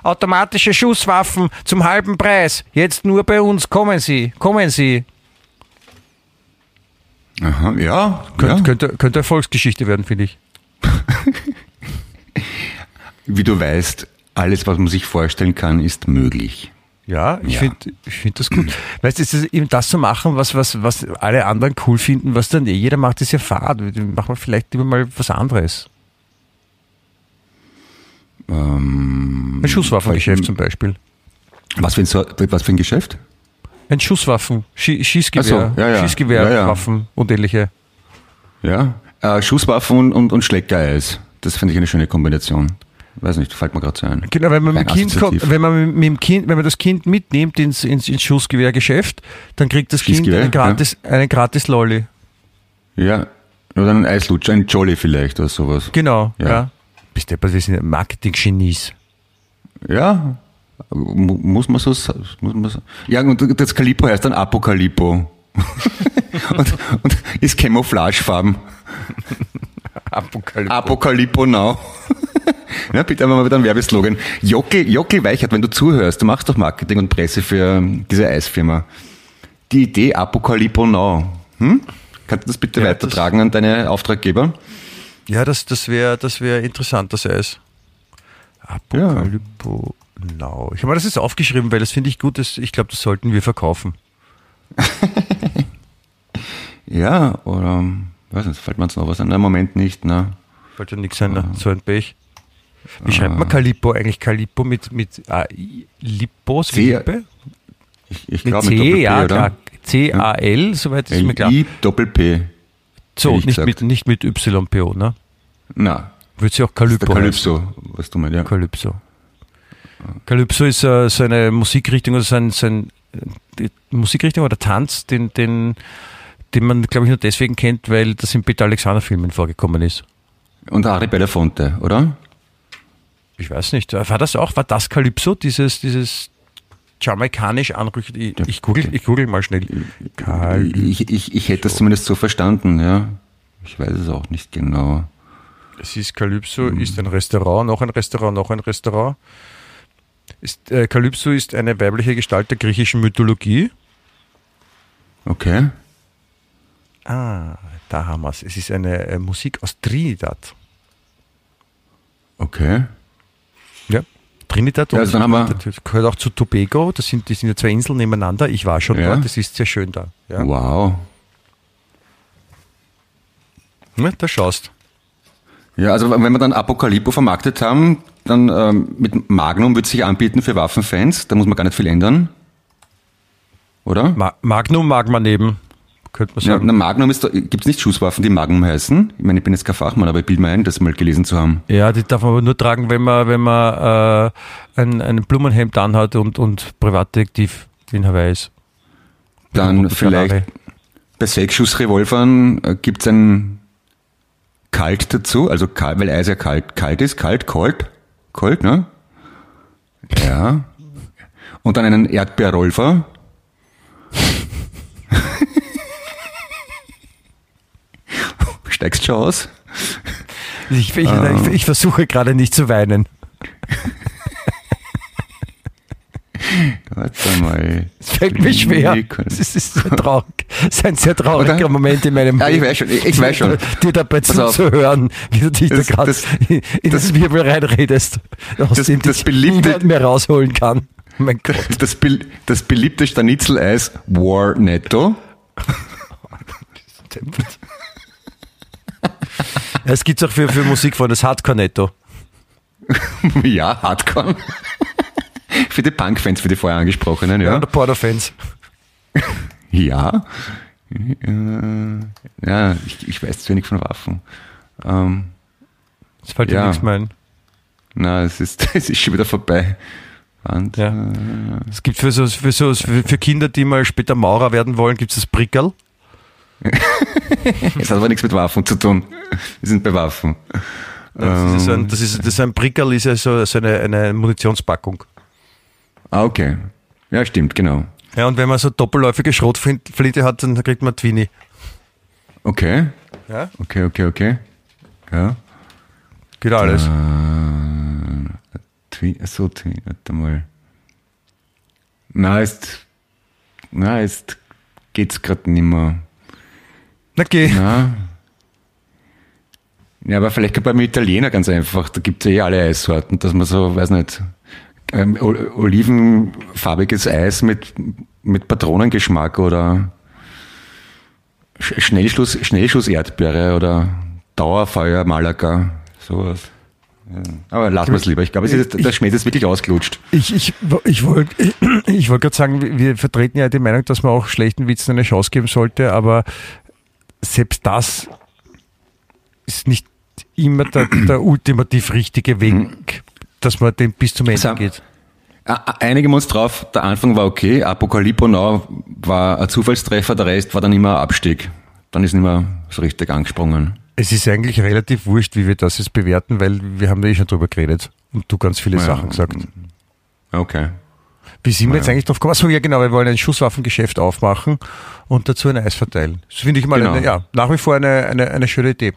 automatische Schusswaffen zum halben Preis. Jetzt nur bei uns. Kommen Sie, kommen Sie. Aha, ja. Könnt, ja. Könnte, könnte Erfolgsgeschichte werden, finde ich. Wie du weißt, alles, was man sich vorstellen kann, ist möglich. Ja, ich ja. finde ich find das gut. Weißt du, eben das zu machen, was, was, was alle anderen cool finden, was dann eh jeder macht, ist ja Fahrt. Machen wir vielleicht lieber mal was anderes. Ähm, ein Schusswaffengeschäft zum Beispiel. Was für ein, was für ein Geschäft? Ein Schusswaffen, Schie Schießgewehr, so, ja, ja. Schießgewehrwaffen ja, und ähnliche. Ja, äh, Schusswaffen und, und, und Schleckereis. Das finde ich eine schöne Kombination. Weiß nicht, fällt mir gerade so ein. Genau, wenn man, mit kind kommt, wenn man mit dem Kind, wenn man das Kind mitnimmt ins, ins, ins Schussgewehrgeschäft, dann kriegt das Kind einen gratis, ja. einen gratis Lolli. Ja, oder einen Eislutscher, ein Jolly vielleicht oder sowas. Genau, ja. ja. Bist du, wir sind Marketing-Genies. Ja, muss man so, man so. Ja, und das Calippo heißt dann Apocalyppo. und, und ist Camouflagefarben. Apocalyppo. Apocalyppo now. ja, bitte einmal wieder ein Werbeslogan. Jockel, Jockel Weichert, wenn du zuhörst, du machst doch Marketing und Presse für diese Eisfirma. Die Idee Apocalyppo now. Hm? Kannst du das bitte ja, weitertragen das an deine Auftraggeber? Ja, das, das wäre das wär interessant, das Eis. Apocalyppo ja. now. Ich habe mir das jetzt aufgeschrieben, weil das finde ich gut. Das, ich glaube, das sollten wir verkaufen. ja, oder weiß nicht, fällt mir jetzt noch was an. Im Moment nicht, ne? Fällt ja nichts ein, uh, so ein Pech. Wie schreibt man Calippo eigentlich? Calippo mit, mit äh, Lippos? C, ich, ich glaube mit C, ja, klar. C-A-L, soweit ist mir klar. I Doppel-P. So, nicht mit, nicht mit YPO, ne? Na. Wird sie auch Calypso Calypso, was du meinst, ja. Calypso. Calypso ist äh, so eine Musikrichtung, also sein, sein die Musikrichtung oder Tanz, den, den, den man, glaube ich, nur deswegen kennt, weil das in Peter Alexander Filmen vorgekommen ist. Und Ari Belafonte, oder? Ich weiß nicht. War das auch, war das Calypso, dieses, dieses jamaikanisch anrüchtet? Ich, ich, google, ich google mal schnell. Ich, ich, ich hätte das zumindest so verstanden, ja. Ich weiß es auch nicht genau. Es ist Calypso, hm. ist ein Restaurant, noch ein Restaurant, noch ein Restaurant. Ist, äh, Calypso ist eine weibliche Gestalt der griechischen Mythologie. Okay. Ah, da haben wir es. Es ist eine äh, Musik aus Trinidad. Okay. Trinidad ja, also gehört auch zu Tobago. Das sind, das sind ja zwei Inseln nebeneinander. Ich war schon ja. dort. Das ist sehr schön da. Ja. Wow. Ja, da schaust. Ja, also wenn wir dann Apocalypto vermarktet haben, dann ähm, mit Magnum wird sich anbieten für Waffenfans. Da muss man gar nicht viel ändern. Oder? Ma Magnum mag man neben könnte man sagen. Ja, Magnum ist, gibt es nicht Schusswaffen, die Magnum heißen? Ich meine, ich bin jetzt kein Fachmann, aber ich bilde mir ein, das mal gelesen zu haben. Ja, die darf man aber nur tragen, wenn man, wenn man äh, ein, ein Blumenhemd anhat und, und Privatdetektiv in Hawaii ist. Dann vielleicht bei Sechsschussrevolvern äh, gibt es ein Kalt dazu, also kalt, weil Eis ja kalt, kalt ist, kalt, kalt, kalt, ne? Ja. Und dann einen Erdbeerrolfer. Steigst schon aus? Ich, ich, uh. ich, ich versuche gerade nicht zu weinen. Warte mal. Es fällt mir schwer. Es ist, ist sehr traurig. Es ist ein sehr trauriger Oder? Moment in meinem ja, ich weiß schon. Ich weiß schon. Dir dabei zuzuhören, wie du dich das, da gerade in, das, das Wirbel reinredest, aus das, dem das beliebte, niemand mehr rausholen kann. Mein Gott. Das, das beliebte Stanitzeleis War Netto. Es gibt auch für, für Musik von das Hardcore Netto. ja, Hardcore. für die Punk-Fans, für die vorher angesprochenen, Ja, ja. oder Porter-Fans. Ja. Äh, Ja, ich, ich weiß zu wenig von Waffen. Ähm, Das fällt dir Ja. nichts mehr ein. na, es ist, es ist schon wieder vorbei. Wand. Ja. Es gibt für, so, für, so, für für Kinder, die mal später Maurer werden wollen, gibt es das Prickerl. Es hat aber nichts mit Waffen zu tun. Wir sind bei Waffen. Das ist Ähm. ein, das ist, das ist ein Prickerl, ist ja so, so eine, eine Munitionspackung. Ah, okay. Ja, stimmt, genau. Ja, und wenn man so doppelläufige Schrotflinte hat, dann kriegt man Twini. Okay. Ja? Okay, okay, okay. Ja. Geht alles. Äh, Twi achso, Twi warte mal. Na, ist, na, ist, geht's gerade nimmer. Na geh. Na. Ja, aber vielleicht beim Italiener ganz einfach. Da gibt's ja eh alle Eissorten, dass man so, weiß nicht, ähm, ol- olivenfarbiges Eis mit, mit Patronengeschmack oder Sch- Schnellschuss, Schnellschuss Erdbeere oder Dauerfeuer Malaga, sowas. Aber lassen wir es lieber. Ich glaube, der Schmäh ist wirklich ausgelutscht. Ich, ich, ich wollte ich wollt gerade sagen, wir vertreten ja die Meinung, dass man auch schlechten Witzen eine Chance geben sollte, aber selbst das ist nicht immer der, der ultimativ richtige Weg, dass man den bis zum Ende geht. Einigen wir uns drauf, der Anfang war okay, Apokalypse Now war ein Zufallstreffer, der Rest war dann immer ein Abstieg. Dann ist nicht mehr so richtig angesprungen. Es ist eigentlich relativ wurscht, wie wir das jetzt bewerten, weil wir haben da eh schon drüber geredet und du ganz viele Ja. Sachen gesagt. Okay. Wie sind wir jetzt Ja. eigentlich drauf gekommen? Achso, ja genau, wir wollen ein Schusswaffengeschäft aufmachen und dazu ein Eis verteilen. Das finde ich mal Genau. eine, ja, nach wie vor eine, eine, eine schöne Idee.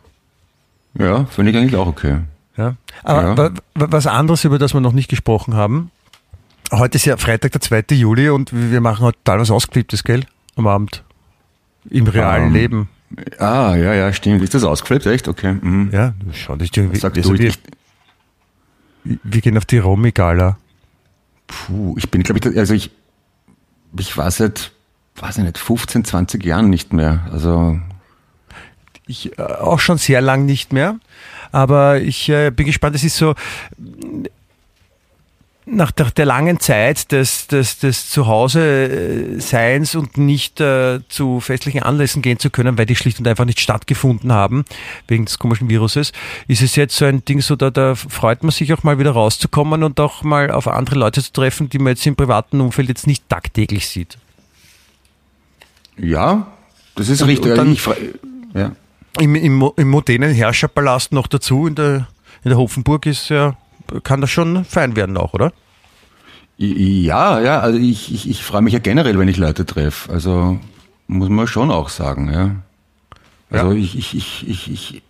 Ja, finde ich eigentlich auch okay. Ja. Aber Ja. wa- wa- was anderes, über das wir noch nicht gesprochen haben. Heute ist ja Freitag, der 2. Juli und wir machen heute was Ausgeflipptes, gell? Am Abend. Im realen Ähm, Leben. Ah, ja, ja, stimmt. Ist das ausgeflippt? Echt? Okay. Mhm. Ja, schau, das ist irgendwie, Sag also du, wir, wir gehen auf die Romy-Gala. puh, ich bin, glaube ich, also ich, ich war seit, weiß ich nicht, 15, 20 Jahren nicht mehr. Also, Ich äh, auch schon sehr lang nicht mehr, aber ich äh, bin gespannt. Es ist so nach der, der langen Zeit des, des, des Zuhause-Seins und nicht äh, zu festlichen Anlässen gehen zu können, weil die schlicht und einfach nicht stattgefunden haben, wegen des komischen Viruses, ist es jetzt so ein Ding, so da, da freut man sich auch mal wieder rauszukommen und auch mal auf andere Leute zu treffen, die man jetzt im privaten Umfeld jetzt nicht tagtäglich sieht. ja, das ist Und- richtig. und dann- ich, ja. Im, im, im modernen Herrscherpalast noch dazu, in der, in der Hofenburg ist ja, kann das schon fein werden auch, oder? Ja, ja, also ich, ich, ich freue mich ja generell, wenn ich Leute treffe. Also muss man schon auch sagen, ja. Also Ja. ich, ich, ich, ich, ich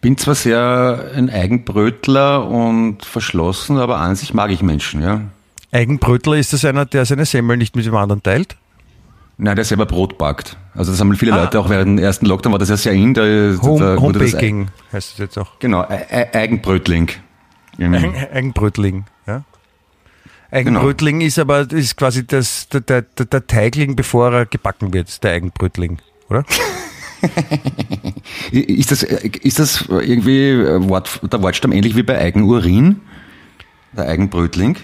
bin zwar sehr ein Eigenbrötler und verschlossen, aber an sich mag ich Menschen, ja. Eigenbrötler ist das einer, der seine Semmel nicht mit dem anderen teilt? Nein, der selber Brot backt. Also das haben viele Ah. Leute auch während dem ersten Lockdown war das ja sehr in. Da, Home, da wurde das- Homebaking heißt es jetzt auch. Genau, Eigenbrötling. Eigen, Eigenbrötling, ja. Eigenbrötling ist aber ist quasi das, der, der, der der Teigling, bevor er gebacken wird, der Eigenbrötling, oder? Ist das, ist das irgendwie äh, Wort, der Wortstamm ähnlich wie bei Eigenurin? Der Eigenbrötling?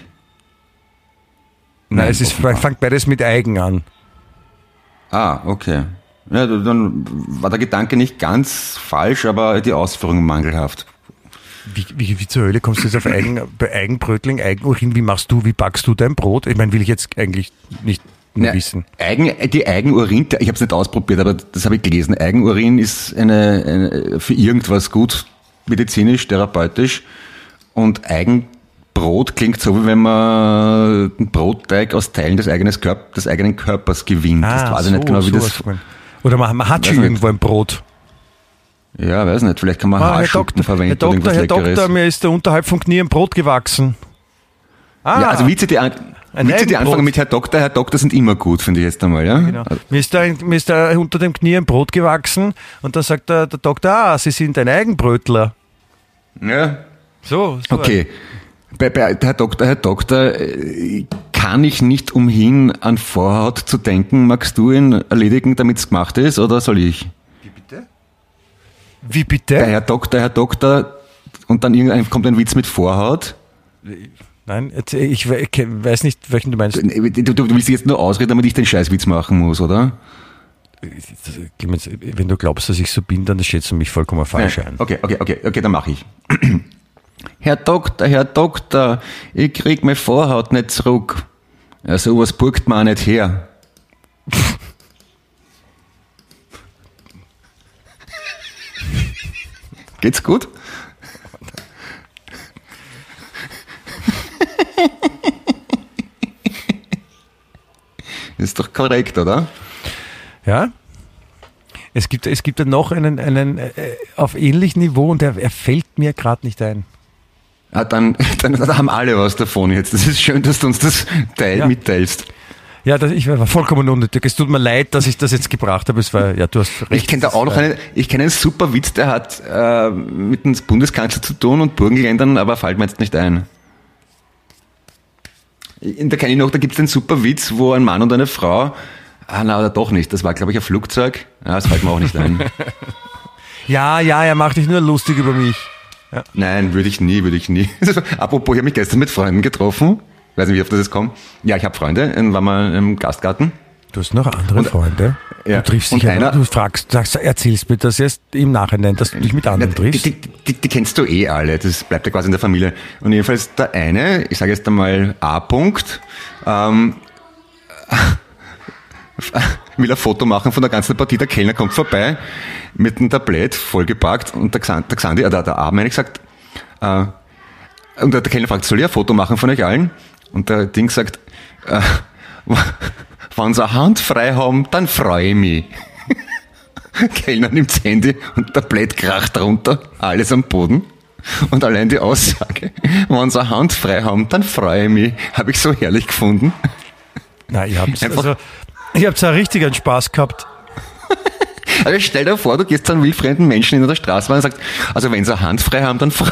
Nein, es ist, fängt beides mit Eigen an. Ah, okay. Ja, dann war der Gedanke nicht ganz falsch, aber die Ausführung mangelhaft. Wie, wie, wie zur Hölle kommst du jetzt auf Eigen, bei Eigenbrötling, Eigenurin? Wie machst du, wie backst du dein Brot? Ich meine, will ich jetzt eigentlich nicht Na, wissen. Eigen, die Eigenurin, ich habe es nicht ausprobiert, aber das habe ich gelesen. Eigenurin ist eine, eine für irgendwas gut, medizinisch, therapeutisch. Und Eigenbrot klingt so, wie wenn man einen Brotteig aus Teilen des, eigenes Körp des eigenen Körpers gewinnt. das weiß ich nicht genau, wie das. sowas gemeint. Oder man, man hat schon irgendwo ein Brot. Ja, weiß nicht. Vielleicht kann man Ah, Herr Haarschuppen Herr verwenden oder Doktor, irgendwas Herr Leckeres. Doktor, mir ist da unterhalb vom Knie ein Brot gewachsen. Ah, Ja, also Witze, die, an- Ein Witze, die anfangen mit Herr Doktor, Herr Doktor sind immer gut, finde ich jetzt einmal, ja? Genau. Mir, ist da, ein- mir ist da unter dem Knie ein Brot gewachsen und dann sagt der, der Doktor, ah, Sie sind ein Eigenbrötler. Ja. So, so Okay. Bei, bei Herr Doktor, Herr Doktor, äh, kann ich nicht umhin, an Vorhaut zu denken. Magst du ihn erledigen, damit es gemacht ist, oder soll ich? Wie Bei bitte? Herr Doktor, Herr Doktor, und dann irgendein, kommt ein Witz mit Vorhaut. Nein, ich, we- ich weiß nicht, welchen du meinst. Du, du, du willst jetzt nur ausreden, damit ich den Scheißwitz machen muss, oder? Clemens, Wenn du glaubst, dass ich so bin, dann schätzt du mich vollkommen falsch Ja, ein. Okay, okay, okay, okay, dann mache ich. Herr Doktor, Herr Doktor, ich krieg meine Vorhaut nicht zurück. Ja, sowas burgt man auch nicht her. Geht's gut? Ist doch korrekt, oder? Ja? Es gibt, es gibt noch einen, einen äh, auf ähnlichem Niveau und er, er fällt mir gerade nicht ein. Ah, dann, dann, dann haben alle was davon jetzt. Das ist schön, dass du uns das Teil Ja. mitteilst. Ja, das, ich war vollkommen unnötig. Es tut mir leid, dass ich das jetzt gebracht habe. Es war, ja, du hast recht. Ich kenne da auch noch einen, ich kenne einen super Witz, der hat äh, mit dem Bundeskanzler zu tun und Burgenländern, aber fällt mir jetzt nicht ein. In- Da kenne ich noch, da gibt es den super Witz, wo ein Mann und eine Frau, ah na, oder doch nicht, das war glaube ich ein Flugzeug, ja, das fällt mir auch nicht ein. Ja, ja, er macht dich nur lustig über mich. Nein, würde ich nie, würde ich nie. Apropos, ich habe mich gestern mit Freunden getroffen, weiß nicht, wie auf das jetzt kommt. Ja, ich habe Freunde, äh, war mal im Gastgarten. Du hast noch andere Freunde. ja, Du triffst und dich ja, einer- du fragst, sagst, erzählst mir das erst im Nachhinein, dass du dich mit anderen die, triffst. die, die, die kennst du eh alle, das bleibt ja quasi in der Familie. Und jedenfalls der eine, ich sage jetzt einmal A. -Punkt, ähm, will ein Foto machen von der ganzen Partie. Der Kellner kommt vorbei mit einem Tablett vollgepackt und der, Xan- der Xandi, äh, der, der A, meine ich, sagt, äh, und der Kellner fragt, soll ich ein Foto machen von euch allen? Und der Ding sagt, äh, wenn sie eine Hand frei haben, dann freue ich mich. Kellner nimmt das Handy und der Blatt kracht runter, alles am Boden. Und allein die Aussage, wenn sie eine Hand frei haben, dann freue ich mich, habe ich so herrlich gefunden. Na, ihr habt Einfach- also, ihr habt einen richtigen Spaß gehabt. Also stell dir vor, du gehst zu einem wildfremden Menschen in der Straßenbahn und sagst, also wenn sie eine Hand frei haben, dann freue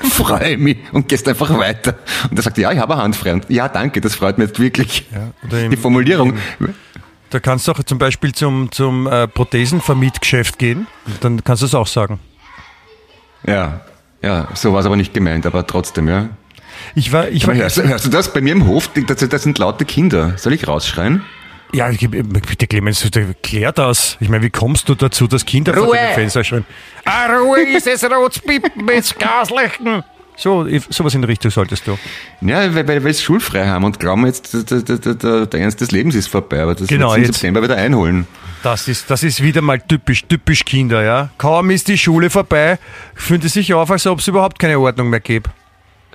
dann freue ich mich und gehst einfach weiter. Und er sagt, ja, ich habe eine Hand frei. Und ja, danke, das freut mich jetzt wirklich. Ja, im- die Formulierung. Da kannst du auch zum Beispiel zum, zum äh, Prothesenvermietgeschäft gehen. Dann kannst du es auch sagen. Ja, ja, so war es aber nicht gemeint, aber trotzdem, ja. Ich war, ich war, hörst, du- hörst du das? Bei mir im Hof, das sind laute Kinder. Soll ich rausschreien? Ja, ich, bitte Clemens, klär das. Ich meine, wie kommst du dazu, dass Kinder vor Ruhe! deinem Fenster schreien? Ah, Ruhe ist es, Rotspippen, jetzt Gaslichten. So, sowas in der Richtung solltest du. Ja, weil, weil wir es schulfrei haben und glauben jetzt, der, der, der, der, der Ernst des Lebens ist vorbei, aber das Genau, wird im September wieder einholen. Das ist, das ist wieder mal typisch, typisch Kinder, ja. Kaum ist die Schule vorbei, fühlen die sich auf, als ob es überhaupt keine Ordnung mehr gäbe.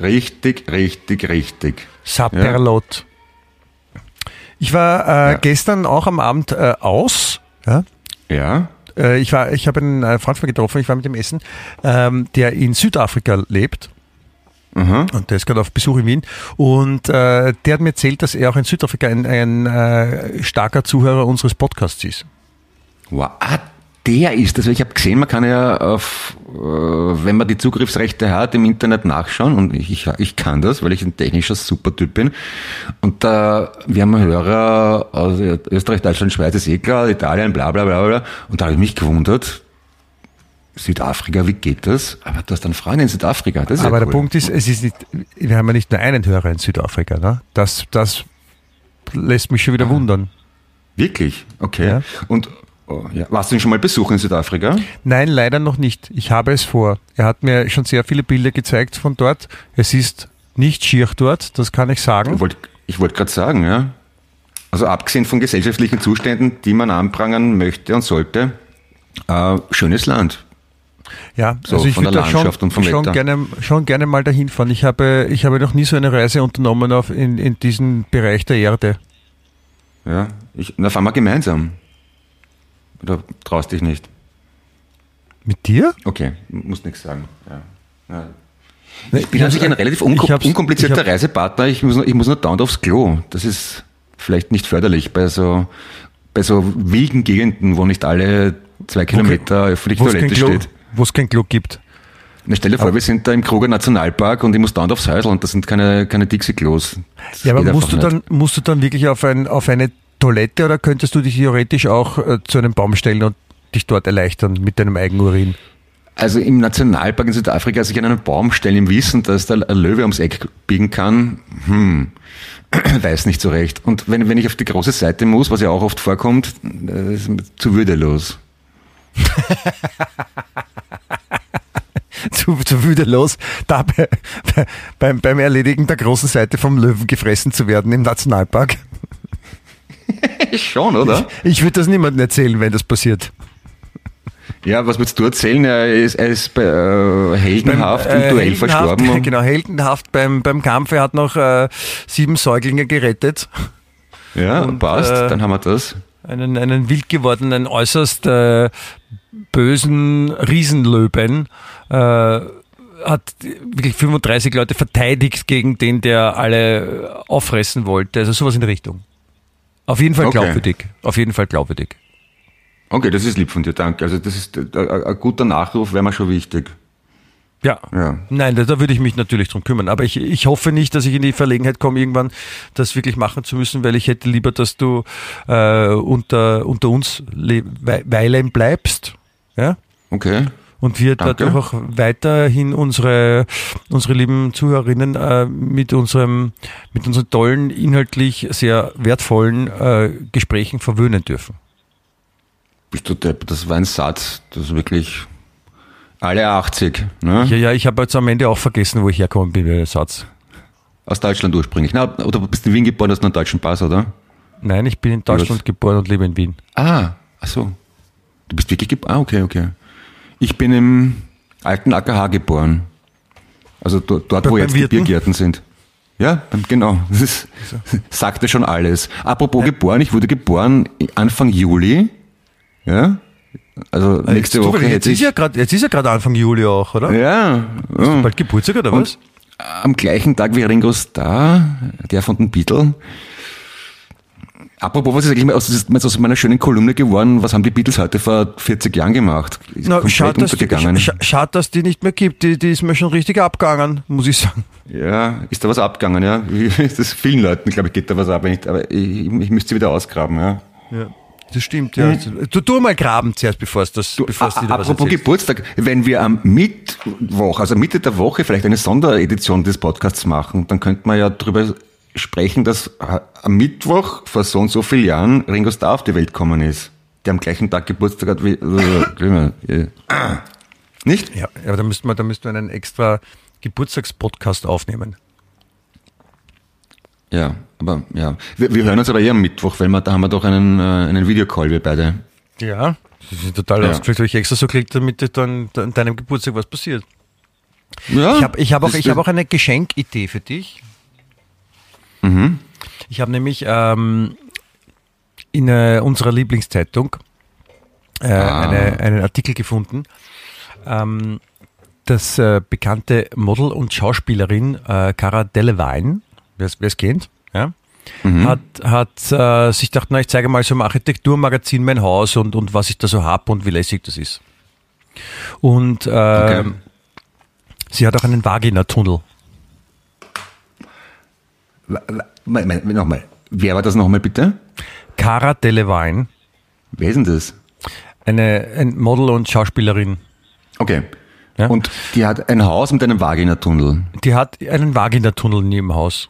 Richtig, richtig, richtig. Saperlot. Ich war äh, Ja. gestern auch am Abend äh, aus. Ja? Ja? Äh, ich war, ich habe einen äh, Freund von getroffen, ich war mit dem Essen, ähm, der in Südafrika lebt. Mhm. Und der ist gerade auf Besuch in Wien. Und äh, der hat mir erzählt, dass er auch in Südafrika ein, ein äh, starker Zuhörer unseres Podcasts ist. Wow. Ah, der ist das. weil Ich habe gesehen, man kann ja auf, äh, wenn man die Zugriffsrechte hat, im Internet nachschauen und ich, ich, ich kann das, weil ich ein technischer Supertyp bin. Und da, wir haben Hörer aus Österreich, Deutschland, Schweiz, ist eh klar, Italien, bla bla bla bla. Und da habe ich mich gewundert, Südafrika, wie geht das? Aber du hast einen Freund in Südafrika, das ist Aber ja der cool. Punkt ist, es ist nicht, wir haben ja nicht nur einen Hörer in Südafrika. Ne? Das, das lässt mich schon wieder wundern. Wirklich? Okay. Ja. Und oh, ja. warst du ihn schon mal besuchen in Südafrika? Nein, leider noch nicht. Ich habe es vor. Er hat mir schon sehr viele Bilder gezeigt von dort. Es ist nicht schier dort, das kann ich Ich sagen. wollte ich wollt gerade sagen, ja. Also abgesehen von gesellschaftlichen Zuständen, die man anprangern möchte und sollte, äh, schönes Land. Ja, So, also ich von der würde da schon, Landschaft und vom schon, gerne, schon gerne mal dahin fahren. Ich habe, ich habe noch nie so eine Reise unternommen auf in, in diesen Bereich der Erde. Ja, ich, na, fahren wir gemeinsam. Oder traust dich nicht? Mit dir? Okay, muss nichts sagen. Ja. Ja. Ich bin sich ein relativ hab's- unkomplizierter ich Reisepartner. Ich muss, nur, ich muss nur dauernd aufs Klo. Das ist vielleicht nicht förderlich bei so, bei so wilden Gegenden, wo nicht alle zwei Kilometer es kein, Toilette steht. wo es kein Klo gibt. Na, stell dir vor, wir sind da im Kruger Nationalpark und ich muss dauernd aufs Häusl und das sind keine, keine Dixie-Klos. Ja, aber musst du, dann, musst du dann wirklich auf, ein, auf eine Toilette oder könntest du dich theoretisch auch äh, zu einem Baum stellen und dich dort erleichtern mit deinem Eigenurin? Also im Nationalpark in Südafrika sich an einen Baum stellen im Wissen, dass da ein Löwe ums Eck biegen kann, hm, weiß nicht so recht. Und wenn, wenn ich auf die große Seite muss, was ja auch oft vorkommt, äh, ist zu würdelos. zu, zu würdelos, dabei beim, beim Erledigen der großen Seite vom Löwen gefressen zu werden im Nationalpark. Schon, oder? Ich, ich würde das niemandem erzählen, wenn das passiert. Ja, was würdest du erzählen? Er ist, er ist bei, äh, heldenhaft beim, äh, im Duell heldenhaft, verstorben. Genau, heldenhaft beim, beim Kampf. Er hat noch äh, sieben Säuglinge gerettet. Ja, und, passt, äh, dann haben wir das. Einen, einen wild gewordenen, äußerst äh, bösen Riesenlöwen äh, hat wirklich 35 Leute verteidigt gegen den, der alle auffressen wollte. Also sowas in der Richtung. Auf jeden Fall okay. glaubwürdig. Auf jeden Fall glaubwürdig. Okay, das ist lieb von dir, danke. Also das ist äh, ein guter Nachruf, wäre mir schon wichtig. Ja. ja. Nein, da, da, würde ich mich natürlich drum kümmern. Aber ich, ich hoffe nicht, dass ich in die Verlegenheit komme, irgendwann das wirklich machen zu müssen, weil ich hätte lieber, dass du äh, unter, unter uns weilen bleibst. Ja? Okay. Und wir Danke. dadurch auch weiterhin unsere, unsere lieben Zuhörerinnen äh, mit unserem, mit unseren tollen, inhaltlich sehr wertvollen äh, Gesprächen verwöhnen dürfen. Bist du Depp, das war ein Satz, das ist wirklich alle 80. Ne? Ja, ja, ich habe jetzt am Ende auch vergessen, wo ich herkomme bin, der Satz. Aus Deutschland ursprünglich. Na, oder bist du in Wien geboren, hast einen deutschen Pass, oder? Nein, ich bin in Deutschland geboren und lebe in Wien. Ah, ach so. Du bist wirklich geboren? Ah, okay, okay. Ich bin im alten AKH geboren. Also dort, dort wo jetzt Wirten? die Biergärten sind. Ja, genau. Das ist, sagte schon alles. Apropos ja. geboren, ich wurde geboren Anfang Juli ja? Also äh, nächste Woche jetzt ist, ja grad, jetzt ist ja gerade Anfang Juli auch, oder? Ja. Hast du bald Geburtstag oder was? am gleichen Tag wie Ringo Starr, der von den Beatles. Apropos, was ist eigentlich aus, ist aus meiner schönen Kolumne geworden? Was haben die Beatles heute vor 40 Jahren gemacht? Na, schade, dass, sch schade, dass die nicht mehr gibt. Die, die ist mir schon richtig abgegangen, muss ich sagen. Ja, ist da was abgegangen, ja? Das ist vielen Leuten, glaube ich, geht da was ab. Aber ich, ich müsste sie wieder ausgraben, ja. Ja. Das stimmt, ja. Hm. Du tu mal graben zuerst, bevor es das, bevor es dir Apropos was Geburtstag, wenn wir am Mittwoch, also Mitte der Woche vielleicht eine Sonderedition des Podcasts machen, dann könnte man ja darüber sprechen, dass am Mittwoch vor so und so vielen Jahren Ringo Starr auf die Welt gekommen ist. Der am gleichen Tag Geburtstag hat wie, nicht? Ja, aber da müssten wir, da müssten wir einen extra Geburtstagspodcast aufnehmen. Ja, aber ja. Wir, wir hören uns aber eher am Mittwoch, weil wir, da haben wir doch einen, äh, einen Videocall, wir beide. Ja, das ist total ja. ausgeflippt, habe ich extra so geklickt, damit dann an deinem Geburtstag was passiert. Ja, ich habe ich hab auch, hab auch eine Geschenkidee für dich. Mhm. Ich habe nämlich ähm, in äh, unserer Lieblingszeitung äh, ah. eine, einen Artikel gefunden. Ähm, das äh, bekannte Model und Schauspielerin äh, Cara Delevingne wer es kennt, ja, mhm. hat, hat äh, sich gedacht, na, ich zeige mal so im Architekturmagazin mein Haus und, und was ich da so habe und wie lässig das ist. Und äh, okay. sie hat auch einen Vagina-Tunnel. Nochmal, wer war das nochmal bitte? Cara Delevingne. Wer ist denn das? Eine ein Model und Schauspielerin. Okay. Ja? Und die hat ein Haus mit einem Vagina-Tunnel. Die hat einen Vagina-Tunnel in ihrem Haus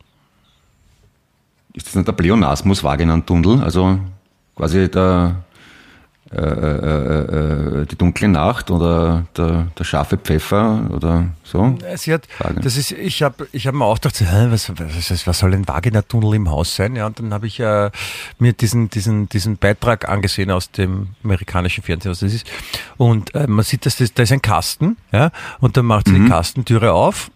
ist das nicht der Pleonasmus-Vaginantunnel? Also quasi der, äh, äh, äh, die dunkle Nacht oder der, der scharfe Pfeffer oder so? Sie hat, das ist, ich habe ich hab mir auch gedacht, was, was, was soll ein Vaginatunnel im Haus sein? Ja, und dann habe ich äh, mir diesen, diesen, diesen Beitrag angesehen aus dem amerikanischen Fernsehen, was das ist. Und äh, man sieht, dass das, da ist ein Kasten, ja, und dann macht sie mhm. die Kastentüre auf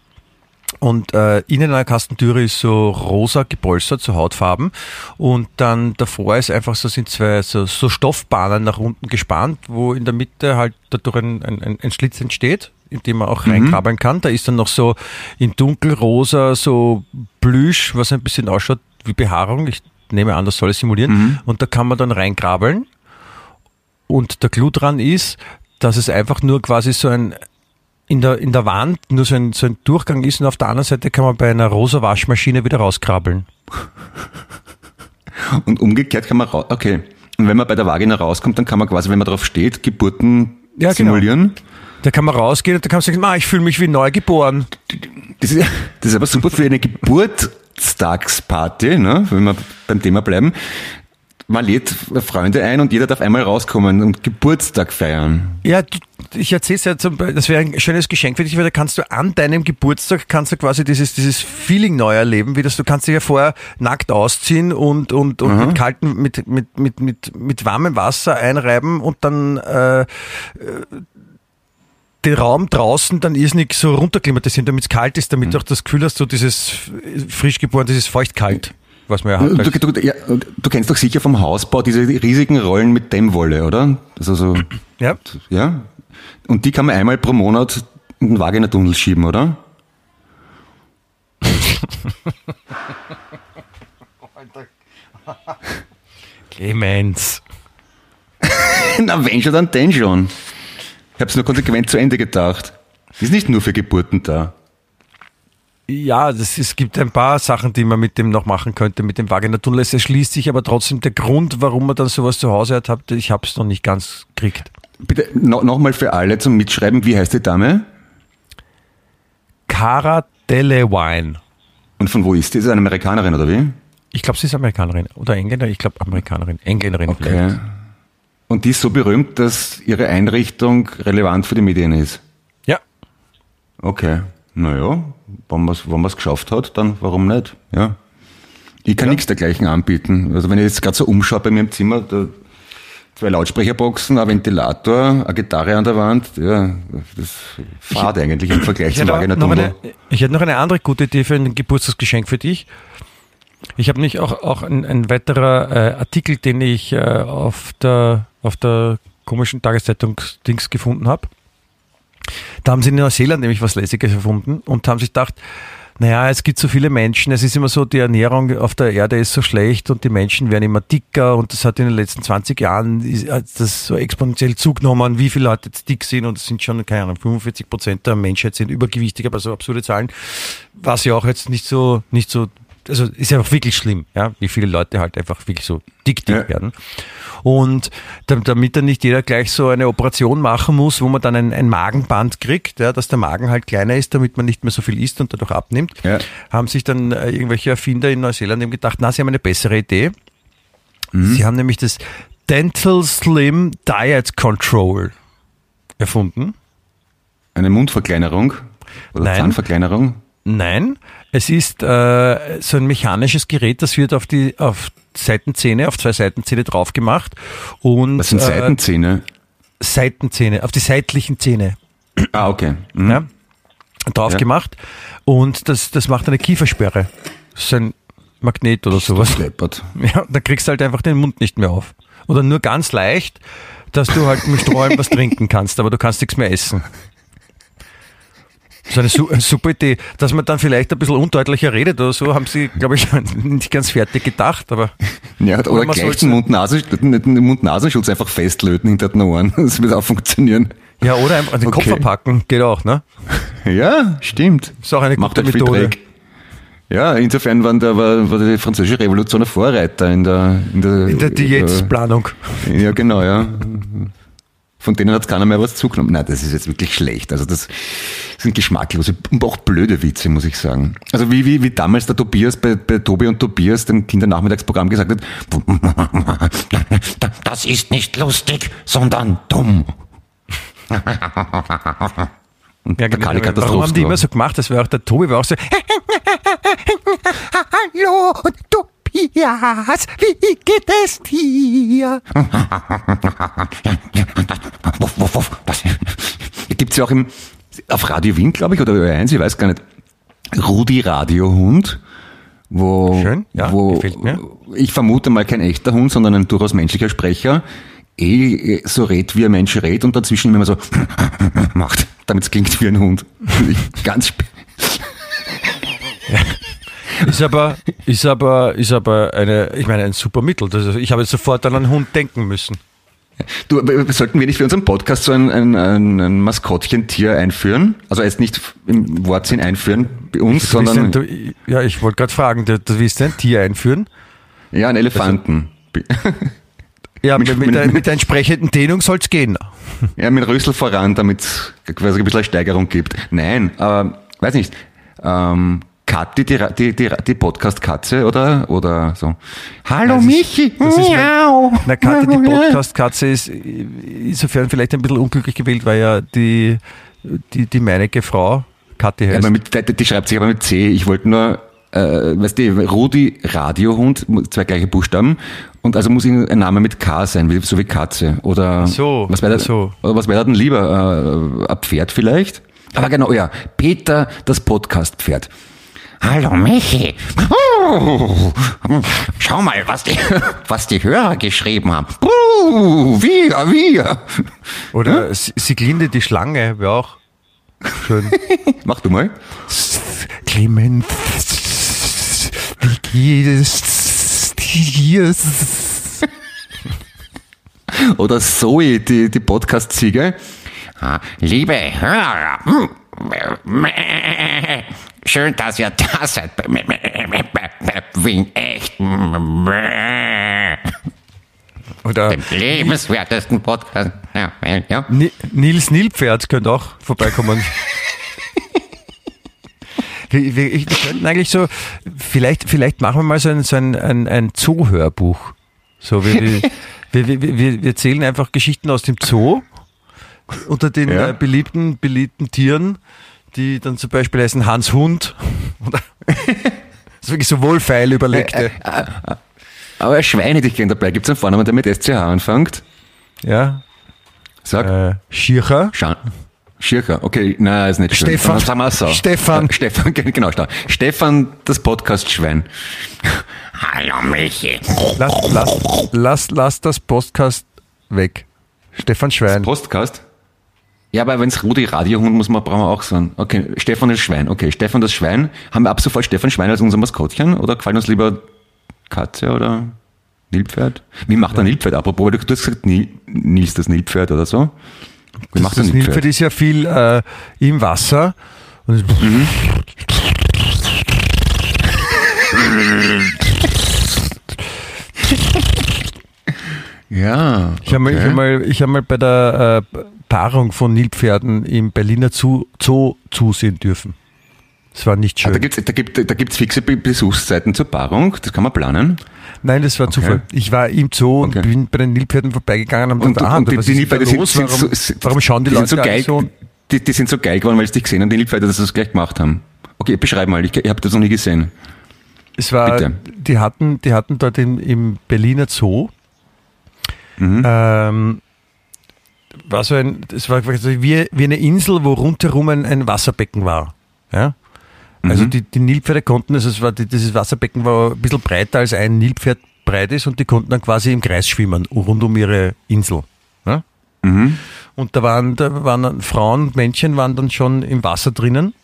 und äh, innen einer Kastentüre ist so rosa gepolstert, so Hautfarben. Und dann davor ist einfach so, sind zwei so, so Stoffbahnen nach unten gespannt, wo in der Mitte halt dadurch ein, ein, ein Schlitz entsteht, in dem man auch mhm. reinkrabbeln kann. Da ist dann noch so in dunkelrosa so Plüsch, was ein bisschen ausschaut wie Behaarung. Ich nehme an, das soll es simulieren. Mhm. Und da kann man dann reinkrabbeln. Und der Clou dran ist, dass es einfach nur quasi so ein in der, in der Wand nur so ein, so ein Durchgang ist und auf der anderen Seite kann man bei einer rosa Waschmaschine wieder rauskrabbeln. Und umgekehrt kann man raus, okay. Und wenn man bei der Vagina rauskommt, dann kann man quasi, wenn man drauf steht, Geburten ja, genau. simulieren. Da kann man rausgehen und da kann man sagen, ah, ich fühle mich wie neugeboren. Das ist, das ist aber super für eine Geburtstagsparty, ne? wenn wir beim Thema bleiben. Man lädt Freunde ein und jeder darf einmal rauskommen und Geburtstag feiern. Ja, du, ich erzähle es ja, zum, das wäre ein schönes Geschenk für dich, weil da kannst du an deinem Geburtstag kannst du quasi dieses, dieses Feeling neu erleben, wie das, du kannst dich ja vorher nackt ausziehen und, und, und mit kaltem, mit, mit, mit, mit, mit warmem Wasser einreiben und dann äh, äh, den Raum draußen dann irrsinnig so runterklimatisieren, damit es kalt ist, damit du auch das Gefühl hast, so dieses frisch geboren, dieses feuchtkalt, was man ja hat. Du, du, ja, du kennst doch sicher vom Hausbau diese riesigen Rollen mit Dämmwolle, oder? Also so, ja, ja. Und die kann man einmal pro Monat in den Vagina-Tunnel schieben, oder? Clemens. Na, wenn schon, dann denn schon. Ich habe es nur konsequent zu Ende gedacht. Ist nicht nur für Geburten da. Ja, das, es gibt ein paar Sachen, die man mit dem noch machen könnte, mit dem Vagina-Tunnel. Es erschließt sich aber trotzdem der Grund, warum man dann sowas zu Hause hat, habt, ich habe es noch nicht ganz gekriegt. Bitte no, nochmal für alle zum Mitschreiben, wie heißt die Dame? Cara Delewine. Und von wo ist die? Ist sie eine Amerikanerin oder wie? Ich glaube, sie ist Amerikanerin oder Engländer. Ich glaube, Amerikanerin. Engländerin Okay. vielleicht. Und die ist so berühmt, dass ihre Einrichtung relevant für die Medien ist. Ja. Okay. Naja, wenn man es wenn man's geschafft hat, dann warum nicht? Ja. Ich kann Ja. nichts dergleichen anbieten. Also wenn ich jetzt gerade so umschaue bei mir im Zimmer, da zwei Lautsprecherboxen, ein Ventilator, eine Gitarre an der Wand, ja, das fad eigentlich im Vergleich Ich zum Vagina eine, ich hätte noch eine andere gute Idee für ein Geburtstagsgeschenk für dich. Ich habe nicht auch, auch ein, ein weiterer äh, Artikel, den ich äh, auf, der, auf der komischen Tageszeitung Dings gefunden habe. Da haben sie in Neuseeland nämlich was Lässiges erfunden und haben sich gedacht, naja, es gibt so viele Menschen, es ist immer so, die Ernährung auf der Erde ist so schlecht und die Menschen werden immer dicker und das hat in den letzten 20 Jahren das so exponentiell zugenommen, wie viele Leute jetzt dick sind und es sind schon, keine Ahnung, 45 Prozent der Menschheit sind übergewichtig, aber so absurde Zahlen, was ja auch jetzt nicht so, nicht so, also ist ja auch wirklich schlimm, ja, wie viele Leute halt einfach wirklich so dick, dick Ja. werden. Und da- damit dann nicht jeder gleich so eine Operation machen muss, wo man dann ein, ein Magenband kriegt, ja, dass der Magen halt kleiner ist, damit man nicht mehr so viel isst und dadurch abnimmt, Ja. haben sich dann äh, irgendwelche Erfinder in Neuseeland eben gedacht, na, sie haben eine bessere Idee. Sie haben nämlich das Dental Slim Diet Control erfunden. Eine Mundverkleinerung oder Nein. Zahnverkleinerung. Nein, es ist äh, so ein mechanisches Gerät, das wird auf die auf Seitenzähne, auf zwei Seitenzähne drauf gemacht und Was sind äh, Seitenzähne? Seitenzähne, auf die seitlichen Zähne. Ah, okay. Mhm. ja, drauf Ja. gemacht und das, das macht eine Kiefersperre. Das ist ein Magnet oder sowas. Deppert. Ja, dann kriegst du halt einfach den Mund nicht mehr auf. Oder nur ganz leicht, dass du halt mit Strohhalm was trinken kannst, aber du kannst nichts mehr essen. Das ist eine, su eine super Idee. Dass man dann vielleicht ein bisschen undeutlicher redet oder so, haben sie, glaube ich, nicht ganz fertig gedacht, aber Ja, oder, gleich den Mund-Nasen- den Mund-Nasenschutz einfach festlöten hinter den Ohren. Das wird auch funktionieren. ja, oder einfach den Kopf Okay. verpacken, geht auch, ne? Ja, stimmt. Ist auch eine Macht gute halt viel Methode. Ja, insofern waren da, war, war die französische Revolution ein Vorreiter in der, in der, In der Diätplanung. Ja, genau, ja. Von denen hat keiner mehr was zugenommen. Nein, das ist jetzt wirklich schlecht. Also das sind geschmacklose und auch blöde Witze, muss ich sagen. Also wie, wie, wie damals der Tobias bei, bei Tobi und Tobias dem Kindernachmittagsprogramm gesagt hat, das ist nicht lustig, sondern dumm. Und Ja, genau. Warum haben die immer so gemacht? Das war auch der Tobi, war auch so. Hallo, Tobias, wie geht es dir? Wuff, wuff, wuff. Das gibt's ja auch im, auf Radio Wien, glaube ich, oder Ö1, ich weiß gar nicht. Rudi Radiohund, wo, Schön, ja, wo ich vermute mal kein echter Hund, sondern ein durchaus menschlicher Sprecher, eh so redet, wie ein Mensch redet und dazwischen immer so macht, damit es klingt wie ein Hund. Ganz sp- Ist aber, ist aber, ist aber eine, ich meine, ein super Mittel. Das ich habe jetzt sofort an einen Hund denken müssen. Du, sollten wir nicht für unseren Podcast so ein, ein, ein, Maskottchentier einführen? Also jetzt nicht im Wortsinn einführen bei uns, sondern du, ja, ich wollte gerade fragen, du, du willst ein Tier einführen? ja, einen Elefanten. Ja, mit, mit, der, mit der entsprechenden Dehnung soll es gehen. Ja, mit Rüssel voran, damit es quasi ein bisschen eine Steigerung gibt. Nein, aber weiß nicht. Ähm, Kathi, die, die, die, die Podcast-Katze oder, oder so. Hallo ist- Michi! Das ist Miau. Na, Kathi, die Podcast-Katze ist insofern vielleicht ein bisschen unglücklich gewählt, weil ja die, die, die meinige Frau Kathi Ja, heißt. aber mit, die, die schreibt sich aber mit C. Ich wollte nur, äh, weißt du, Rudi Radiohund, zwei gleiche Buchstaben. Und also muss ein Name mit K sein, wie, so wie Katze. Oder so, was wäre so. was wäre denn lieber? Äh, ein Pferd vielleicht? Aber genau, ja. Peter, das Podcast-Pferd. Hallo Michi. Uh, schau mal, was die, was die Hörer geschrieben haben. Uh, wir, wir. Oder S- Siglinde die Schlange wäre auch schön. Mach du mal. Clemens, wie geht es dir? Oder Zoe, die, die Podcast-Ziege. Ah, Liebe Hörer, hm, schön, dass ihr da seid. Wegen echt Oder dem lebenswertesten Podcast. Ja, ja. Ni- Nils Nilpferd könnte auch vorbeikommen. wir, wir, wir könnten eigentlich so, vielleicht, vielleicht machen wir mal so ein, so ein, ein, ein Zoo-Hörbuch. So, wir, wir, wir, wir, wir, wir erzählen einfach Geschichten aus dem Zoo unter den Ja. äh, beliebten, beliebten Tieren, die dann zum Beispiel heißen Hans Hund. Oder das ist wirklich so wohlfeil überlegte. Aber Schweine, die gehen dabei. Gibt es einen Vornamen, der mit SCH anfängt? Ja. Sag. Äh, Schircher. Schan Schircher, okay, nein, ist nicht schön. Stefan. Sagen wir so. Stefan. Stefan, genau. Stefan, das Podcast-Schwein. Hallo Michi. Lass, lass, lass, lass das Podcast weg. Stefan Schwein. Podcast? Ja, aber wenn es Rudi Radiohund muss man, brauchen wir auch sagen. Okay, Stefan das Schwein. Okay, Stefan das Schwein. Haben wir ab sofort Stefan Schwein als unser Maskottchen? Oder gefallen uns lieber Katze oder Nilpferd? Wie macht der Nilpferd? Apropos, du, du hast gesagt, Nil, Nils das Nilpferd oder so. Wie macht das der Nilpferd ist ja viel äh, im Wasser. Und es- Ja. Ich habe mal, ich hab mal, ich hab mal bei der äh, Paarung von Nilpferden im Berliner Zoo, Zoo zusehen dürfen. Das war nicht Ah, da schön. gibt's da gibt, da gibt's fixe Be- Besuchszeiten zur Paarung. Das kann man planen. Nein, das war Zufall. Ich war im Zoo und Okay. bin bei den Nilpferden vorbeigegangen und, Und, ah, und die, was die ist Nilpferde sind, los? sind warum, so, warum schauen die, die Leute so geil, so? die, die sind so geil geworden, weil sie dich gesehen haben, die Nilpferde, dass sie das gleich gemacht haben. Okay, beschreib mal, ich, ich habe das noch nie gesehen. Es war, Bitte. die hatten, die hatten dort im, im Berliner Zoo, Mhm. ähm, war so ein, es war quasi wie, wie eine Insel, wo rundherum ein, ein Wasserbecken war. Ja? Also Mhm. die, die Nilpferde konnten, also es war, die, dieses Wasserbecken war ein bisschen breiter als ein Nilpferd breit ist und die konnten dann quasi im Kreis schwimmen, rund um ihre Insel. Ja? Mhm. Und da waren, da waren dann Frauen und Männchen waren dann schon im Wasser drinnen.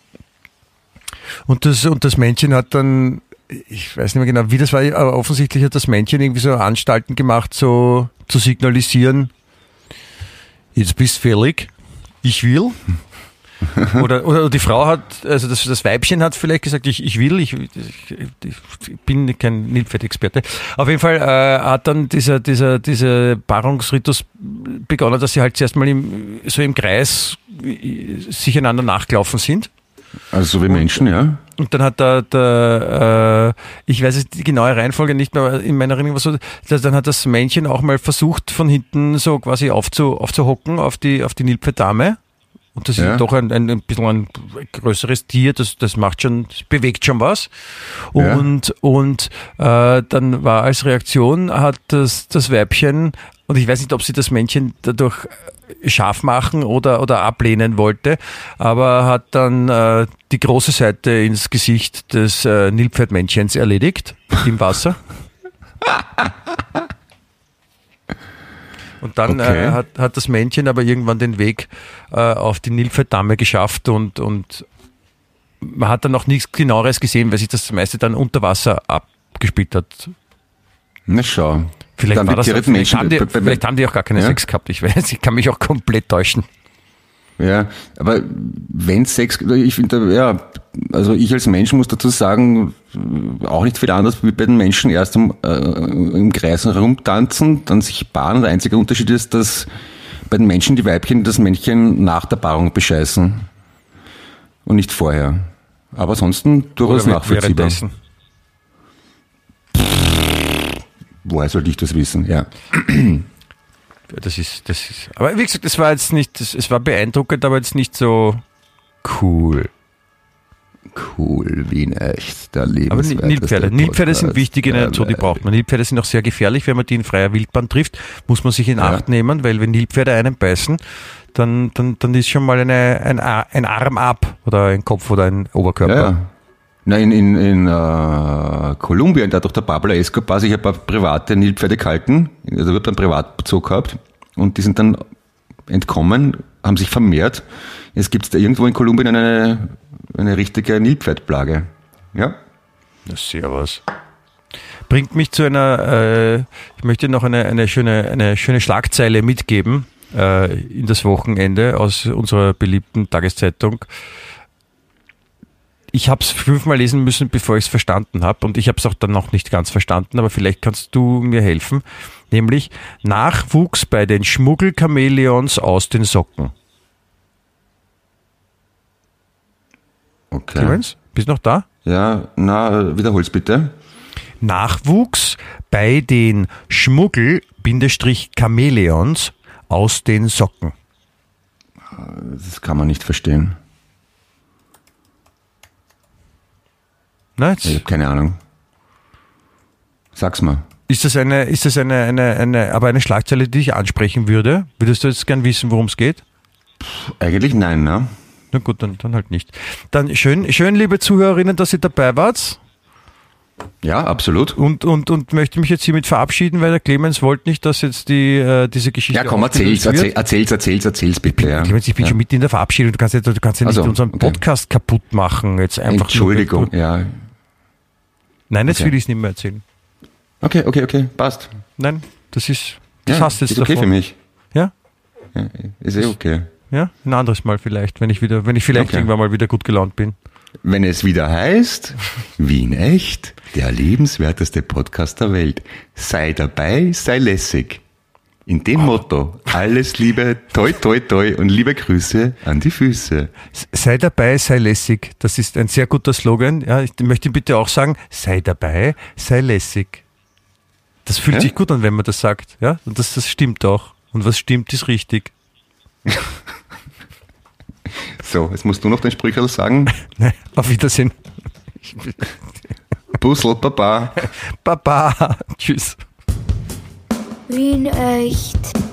Und das, und das Männchen hat dann, ich weiß nicht mehr genau, wie das war, aber offensichtlich hat das Männchen irgendwie so Anstalten gemacht, so zu signalisieren, jetzt bist fällig, ich will. Oder, oder die Frau hat, also das, das Weibchen hat vielleicht gesagt, ich, ich will, ich, ich, ich bin kein Nilpferd-Experte. Auf jeden Fall äh, hat dann dieser, dieser, dieser Paarungsritus begonnen, dass sie halt zuerst mal im, so im Kreis äh, sich einander nachgelaufen sind. Also so wie Menschen, ja. Und dann hat der, der äh, ich weiß jetzt die genaue Reihenfolge nicht mehr, in meiner Erinnerung war so, dann hat das Männchen auch mal versucht, von hinten so quasi aufzu, aufzuhocken auf die, auf die Nilpferdame. Und das Ja. ist doch ein, ein, ein bisschen ein größeres Tier, das, das macht schon, das bewegt schon was. Ja. Und, und äh, dann war als Reaktion, hat das, das Weibchen, und ich weiß nicht, ob sie das Männchen dadurch scharf machen oder, oder ablehnen wollte, aber hat dann äh, die große Seite ins Gesicht des äh, Nilpferdmännchens erledigt im Wasser. Und dann Okay. äh, hat, hat das Männchen aber irgendwann den Weg äh, auf die Nilpferddamme geschafft und, und man hat dann noch nichts genaueres gesehen, weil sich das meiste dann unter Wasser abgespielt hat. Na schau. Vielleicht, Dann war das, vielleicht, haben die, vielleicht haben die auch gar keine Ja? Sex gehabt, ich weiß, ich kann mich auch komplett täuschen. Ja, aber wenn Sex, ich finde, ja, also ich als Mensch muss dazu sagen, auch nicht viel anders wie bei den Menschen erst im, äh, im Kreis herumtanzen, dann sich paaren. Der einzige Unterschied ist, dass bei den Menschen die Weibchen das Männchen nach der Paarung bescheißen und nicht vorher. Aber ansonsten durchaus Oder nachvollziehbar. Woher sollte ich das wissen? Ja. Das ist, das ist. Aber wie gesagt, es war jetzt nicht, das, es war beeindruckend, aber jetzt nicht so cool. Cool, wie in echt. Der Aber Nilpferde. Nilpferde sind wichtig in der der Natur, die braucht man. Nilpferde sind auch sehr gefährlich, wenn man die in freier Wildbahn trifft, muss man sich in Ja. Acht nehmen, weil wenn Nilpferde einen beißen, dann, dann, dann ist schon mal eine, ein, ein Arm ab oder ein Kopf oder ein Oberkörper. Ja, ja. Nein, in, in äh, Kolumbien, da doch der Pablo Escobar sich ein paar private Nilpferde gehalten, also wird einen Privatbezug gehabt und die sind dann entkommen, haben sich vermehrt. Jetzt gibt es da irgendwo in Kolumbien eine, eine richtige Nilpferdplage. Ja. Na, servus. Bringt mich zu einer, äh, ich möchte noch eine, eine, schöne, eine schöne Schlagzeile mitgeben äh, in das Wochenende aus unserer beliebten Tageszeitung. Ich habe es fünfmal lesen müssen, bevor ich es verstanden habe und ich habe es auch dann noch nicht ganz verstanden, aber vielleicht kannst du mir helfen. Nämlich Nachwuchs bei den Schmuggelchamäleons aus den Socken. Okay. Clemens, bist du noch da? Ja, na, wiederhol's bitte. Nachwuchs bei den Schmuggel-Chamäleons aus den Socken. Das kann man nicht verstehen. Na, Ich habe keine Ahnung. Sag's mal. ist das eine, ist das eine, eine, eine, aber eine Schlagzeile, die dich ansprechen würde? Würdest du jetzt gern wissen, worum es geht? Eigentlich nein, ne? Na gut, dann, dann halt nicht. Dann schön, schön, liebe Zuhörerinnen, dass ihr dabei wart Ja, absolut. und, und, und möchte mich jetzt hiermit verabschieden, weil der Clemens wollte nicht, dass jetzt die, äh, diese Geschichte. Ja, komm, erzähl's, wird. erzähl's, erzähl's, erzähl's, erzähl's bitte. Ja. Clemens, ich bin ja. schon mitten in der Verabschiedung. Du kannst ja, du kannst ja nicht Also, unseren okay. Podcast kaputt machen. Jetzt einfach Entschuldigung, Nur, ja. Nein, jetzt Okay. will ich es nicht mehr erzählen. Okay, okay, okay, passt. Nein, das ist, das ja, hast du jetzt ist okay davon. für mich. Ja? Ja, ist eh okay. Ja? Ein anderes Mal vielleicht, wenn ich wieder, wenn ich vielleicht Okay. irgendwann mal wieder gut gelaunt bin. Wenn es wieder heißt, Wien echt, der lebenswerteste Podcast der Welt. Sei dabei, sei lässig. In dem Motto, alles Liebe, toi, toi, toi und liebe Grüße an die Füße. Sei dabei, sei lässig. Das ist ein sehr guter Slogan. Ja, ich möchte bitte auch sagen, sei dabei, sei lässig. Das fühlt Ja? sich gut an, wenn man das sagt. Ja? Und das, das stimmt auch. Und was stimmt, ist richtig. So, jetzt musst du noch den Sprücherl sagen. Ne? Auf Wiedersehen. Puzzle, Baba. Baba. Tschüss. Wien echt.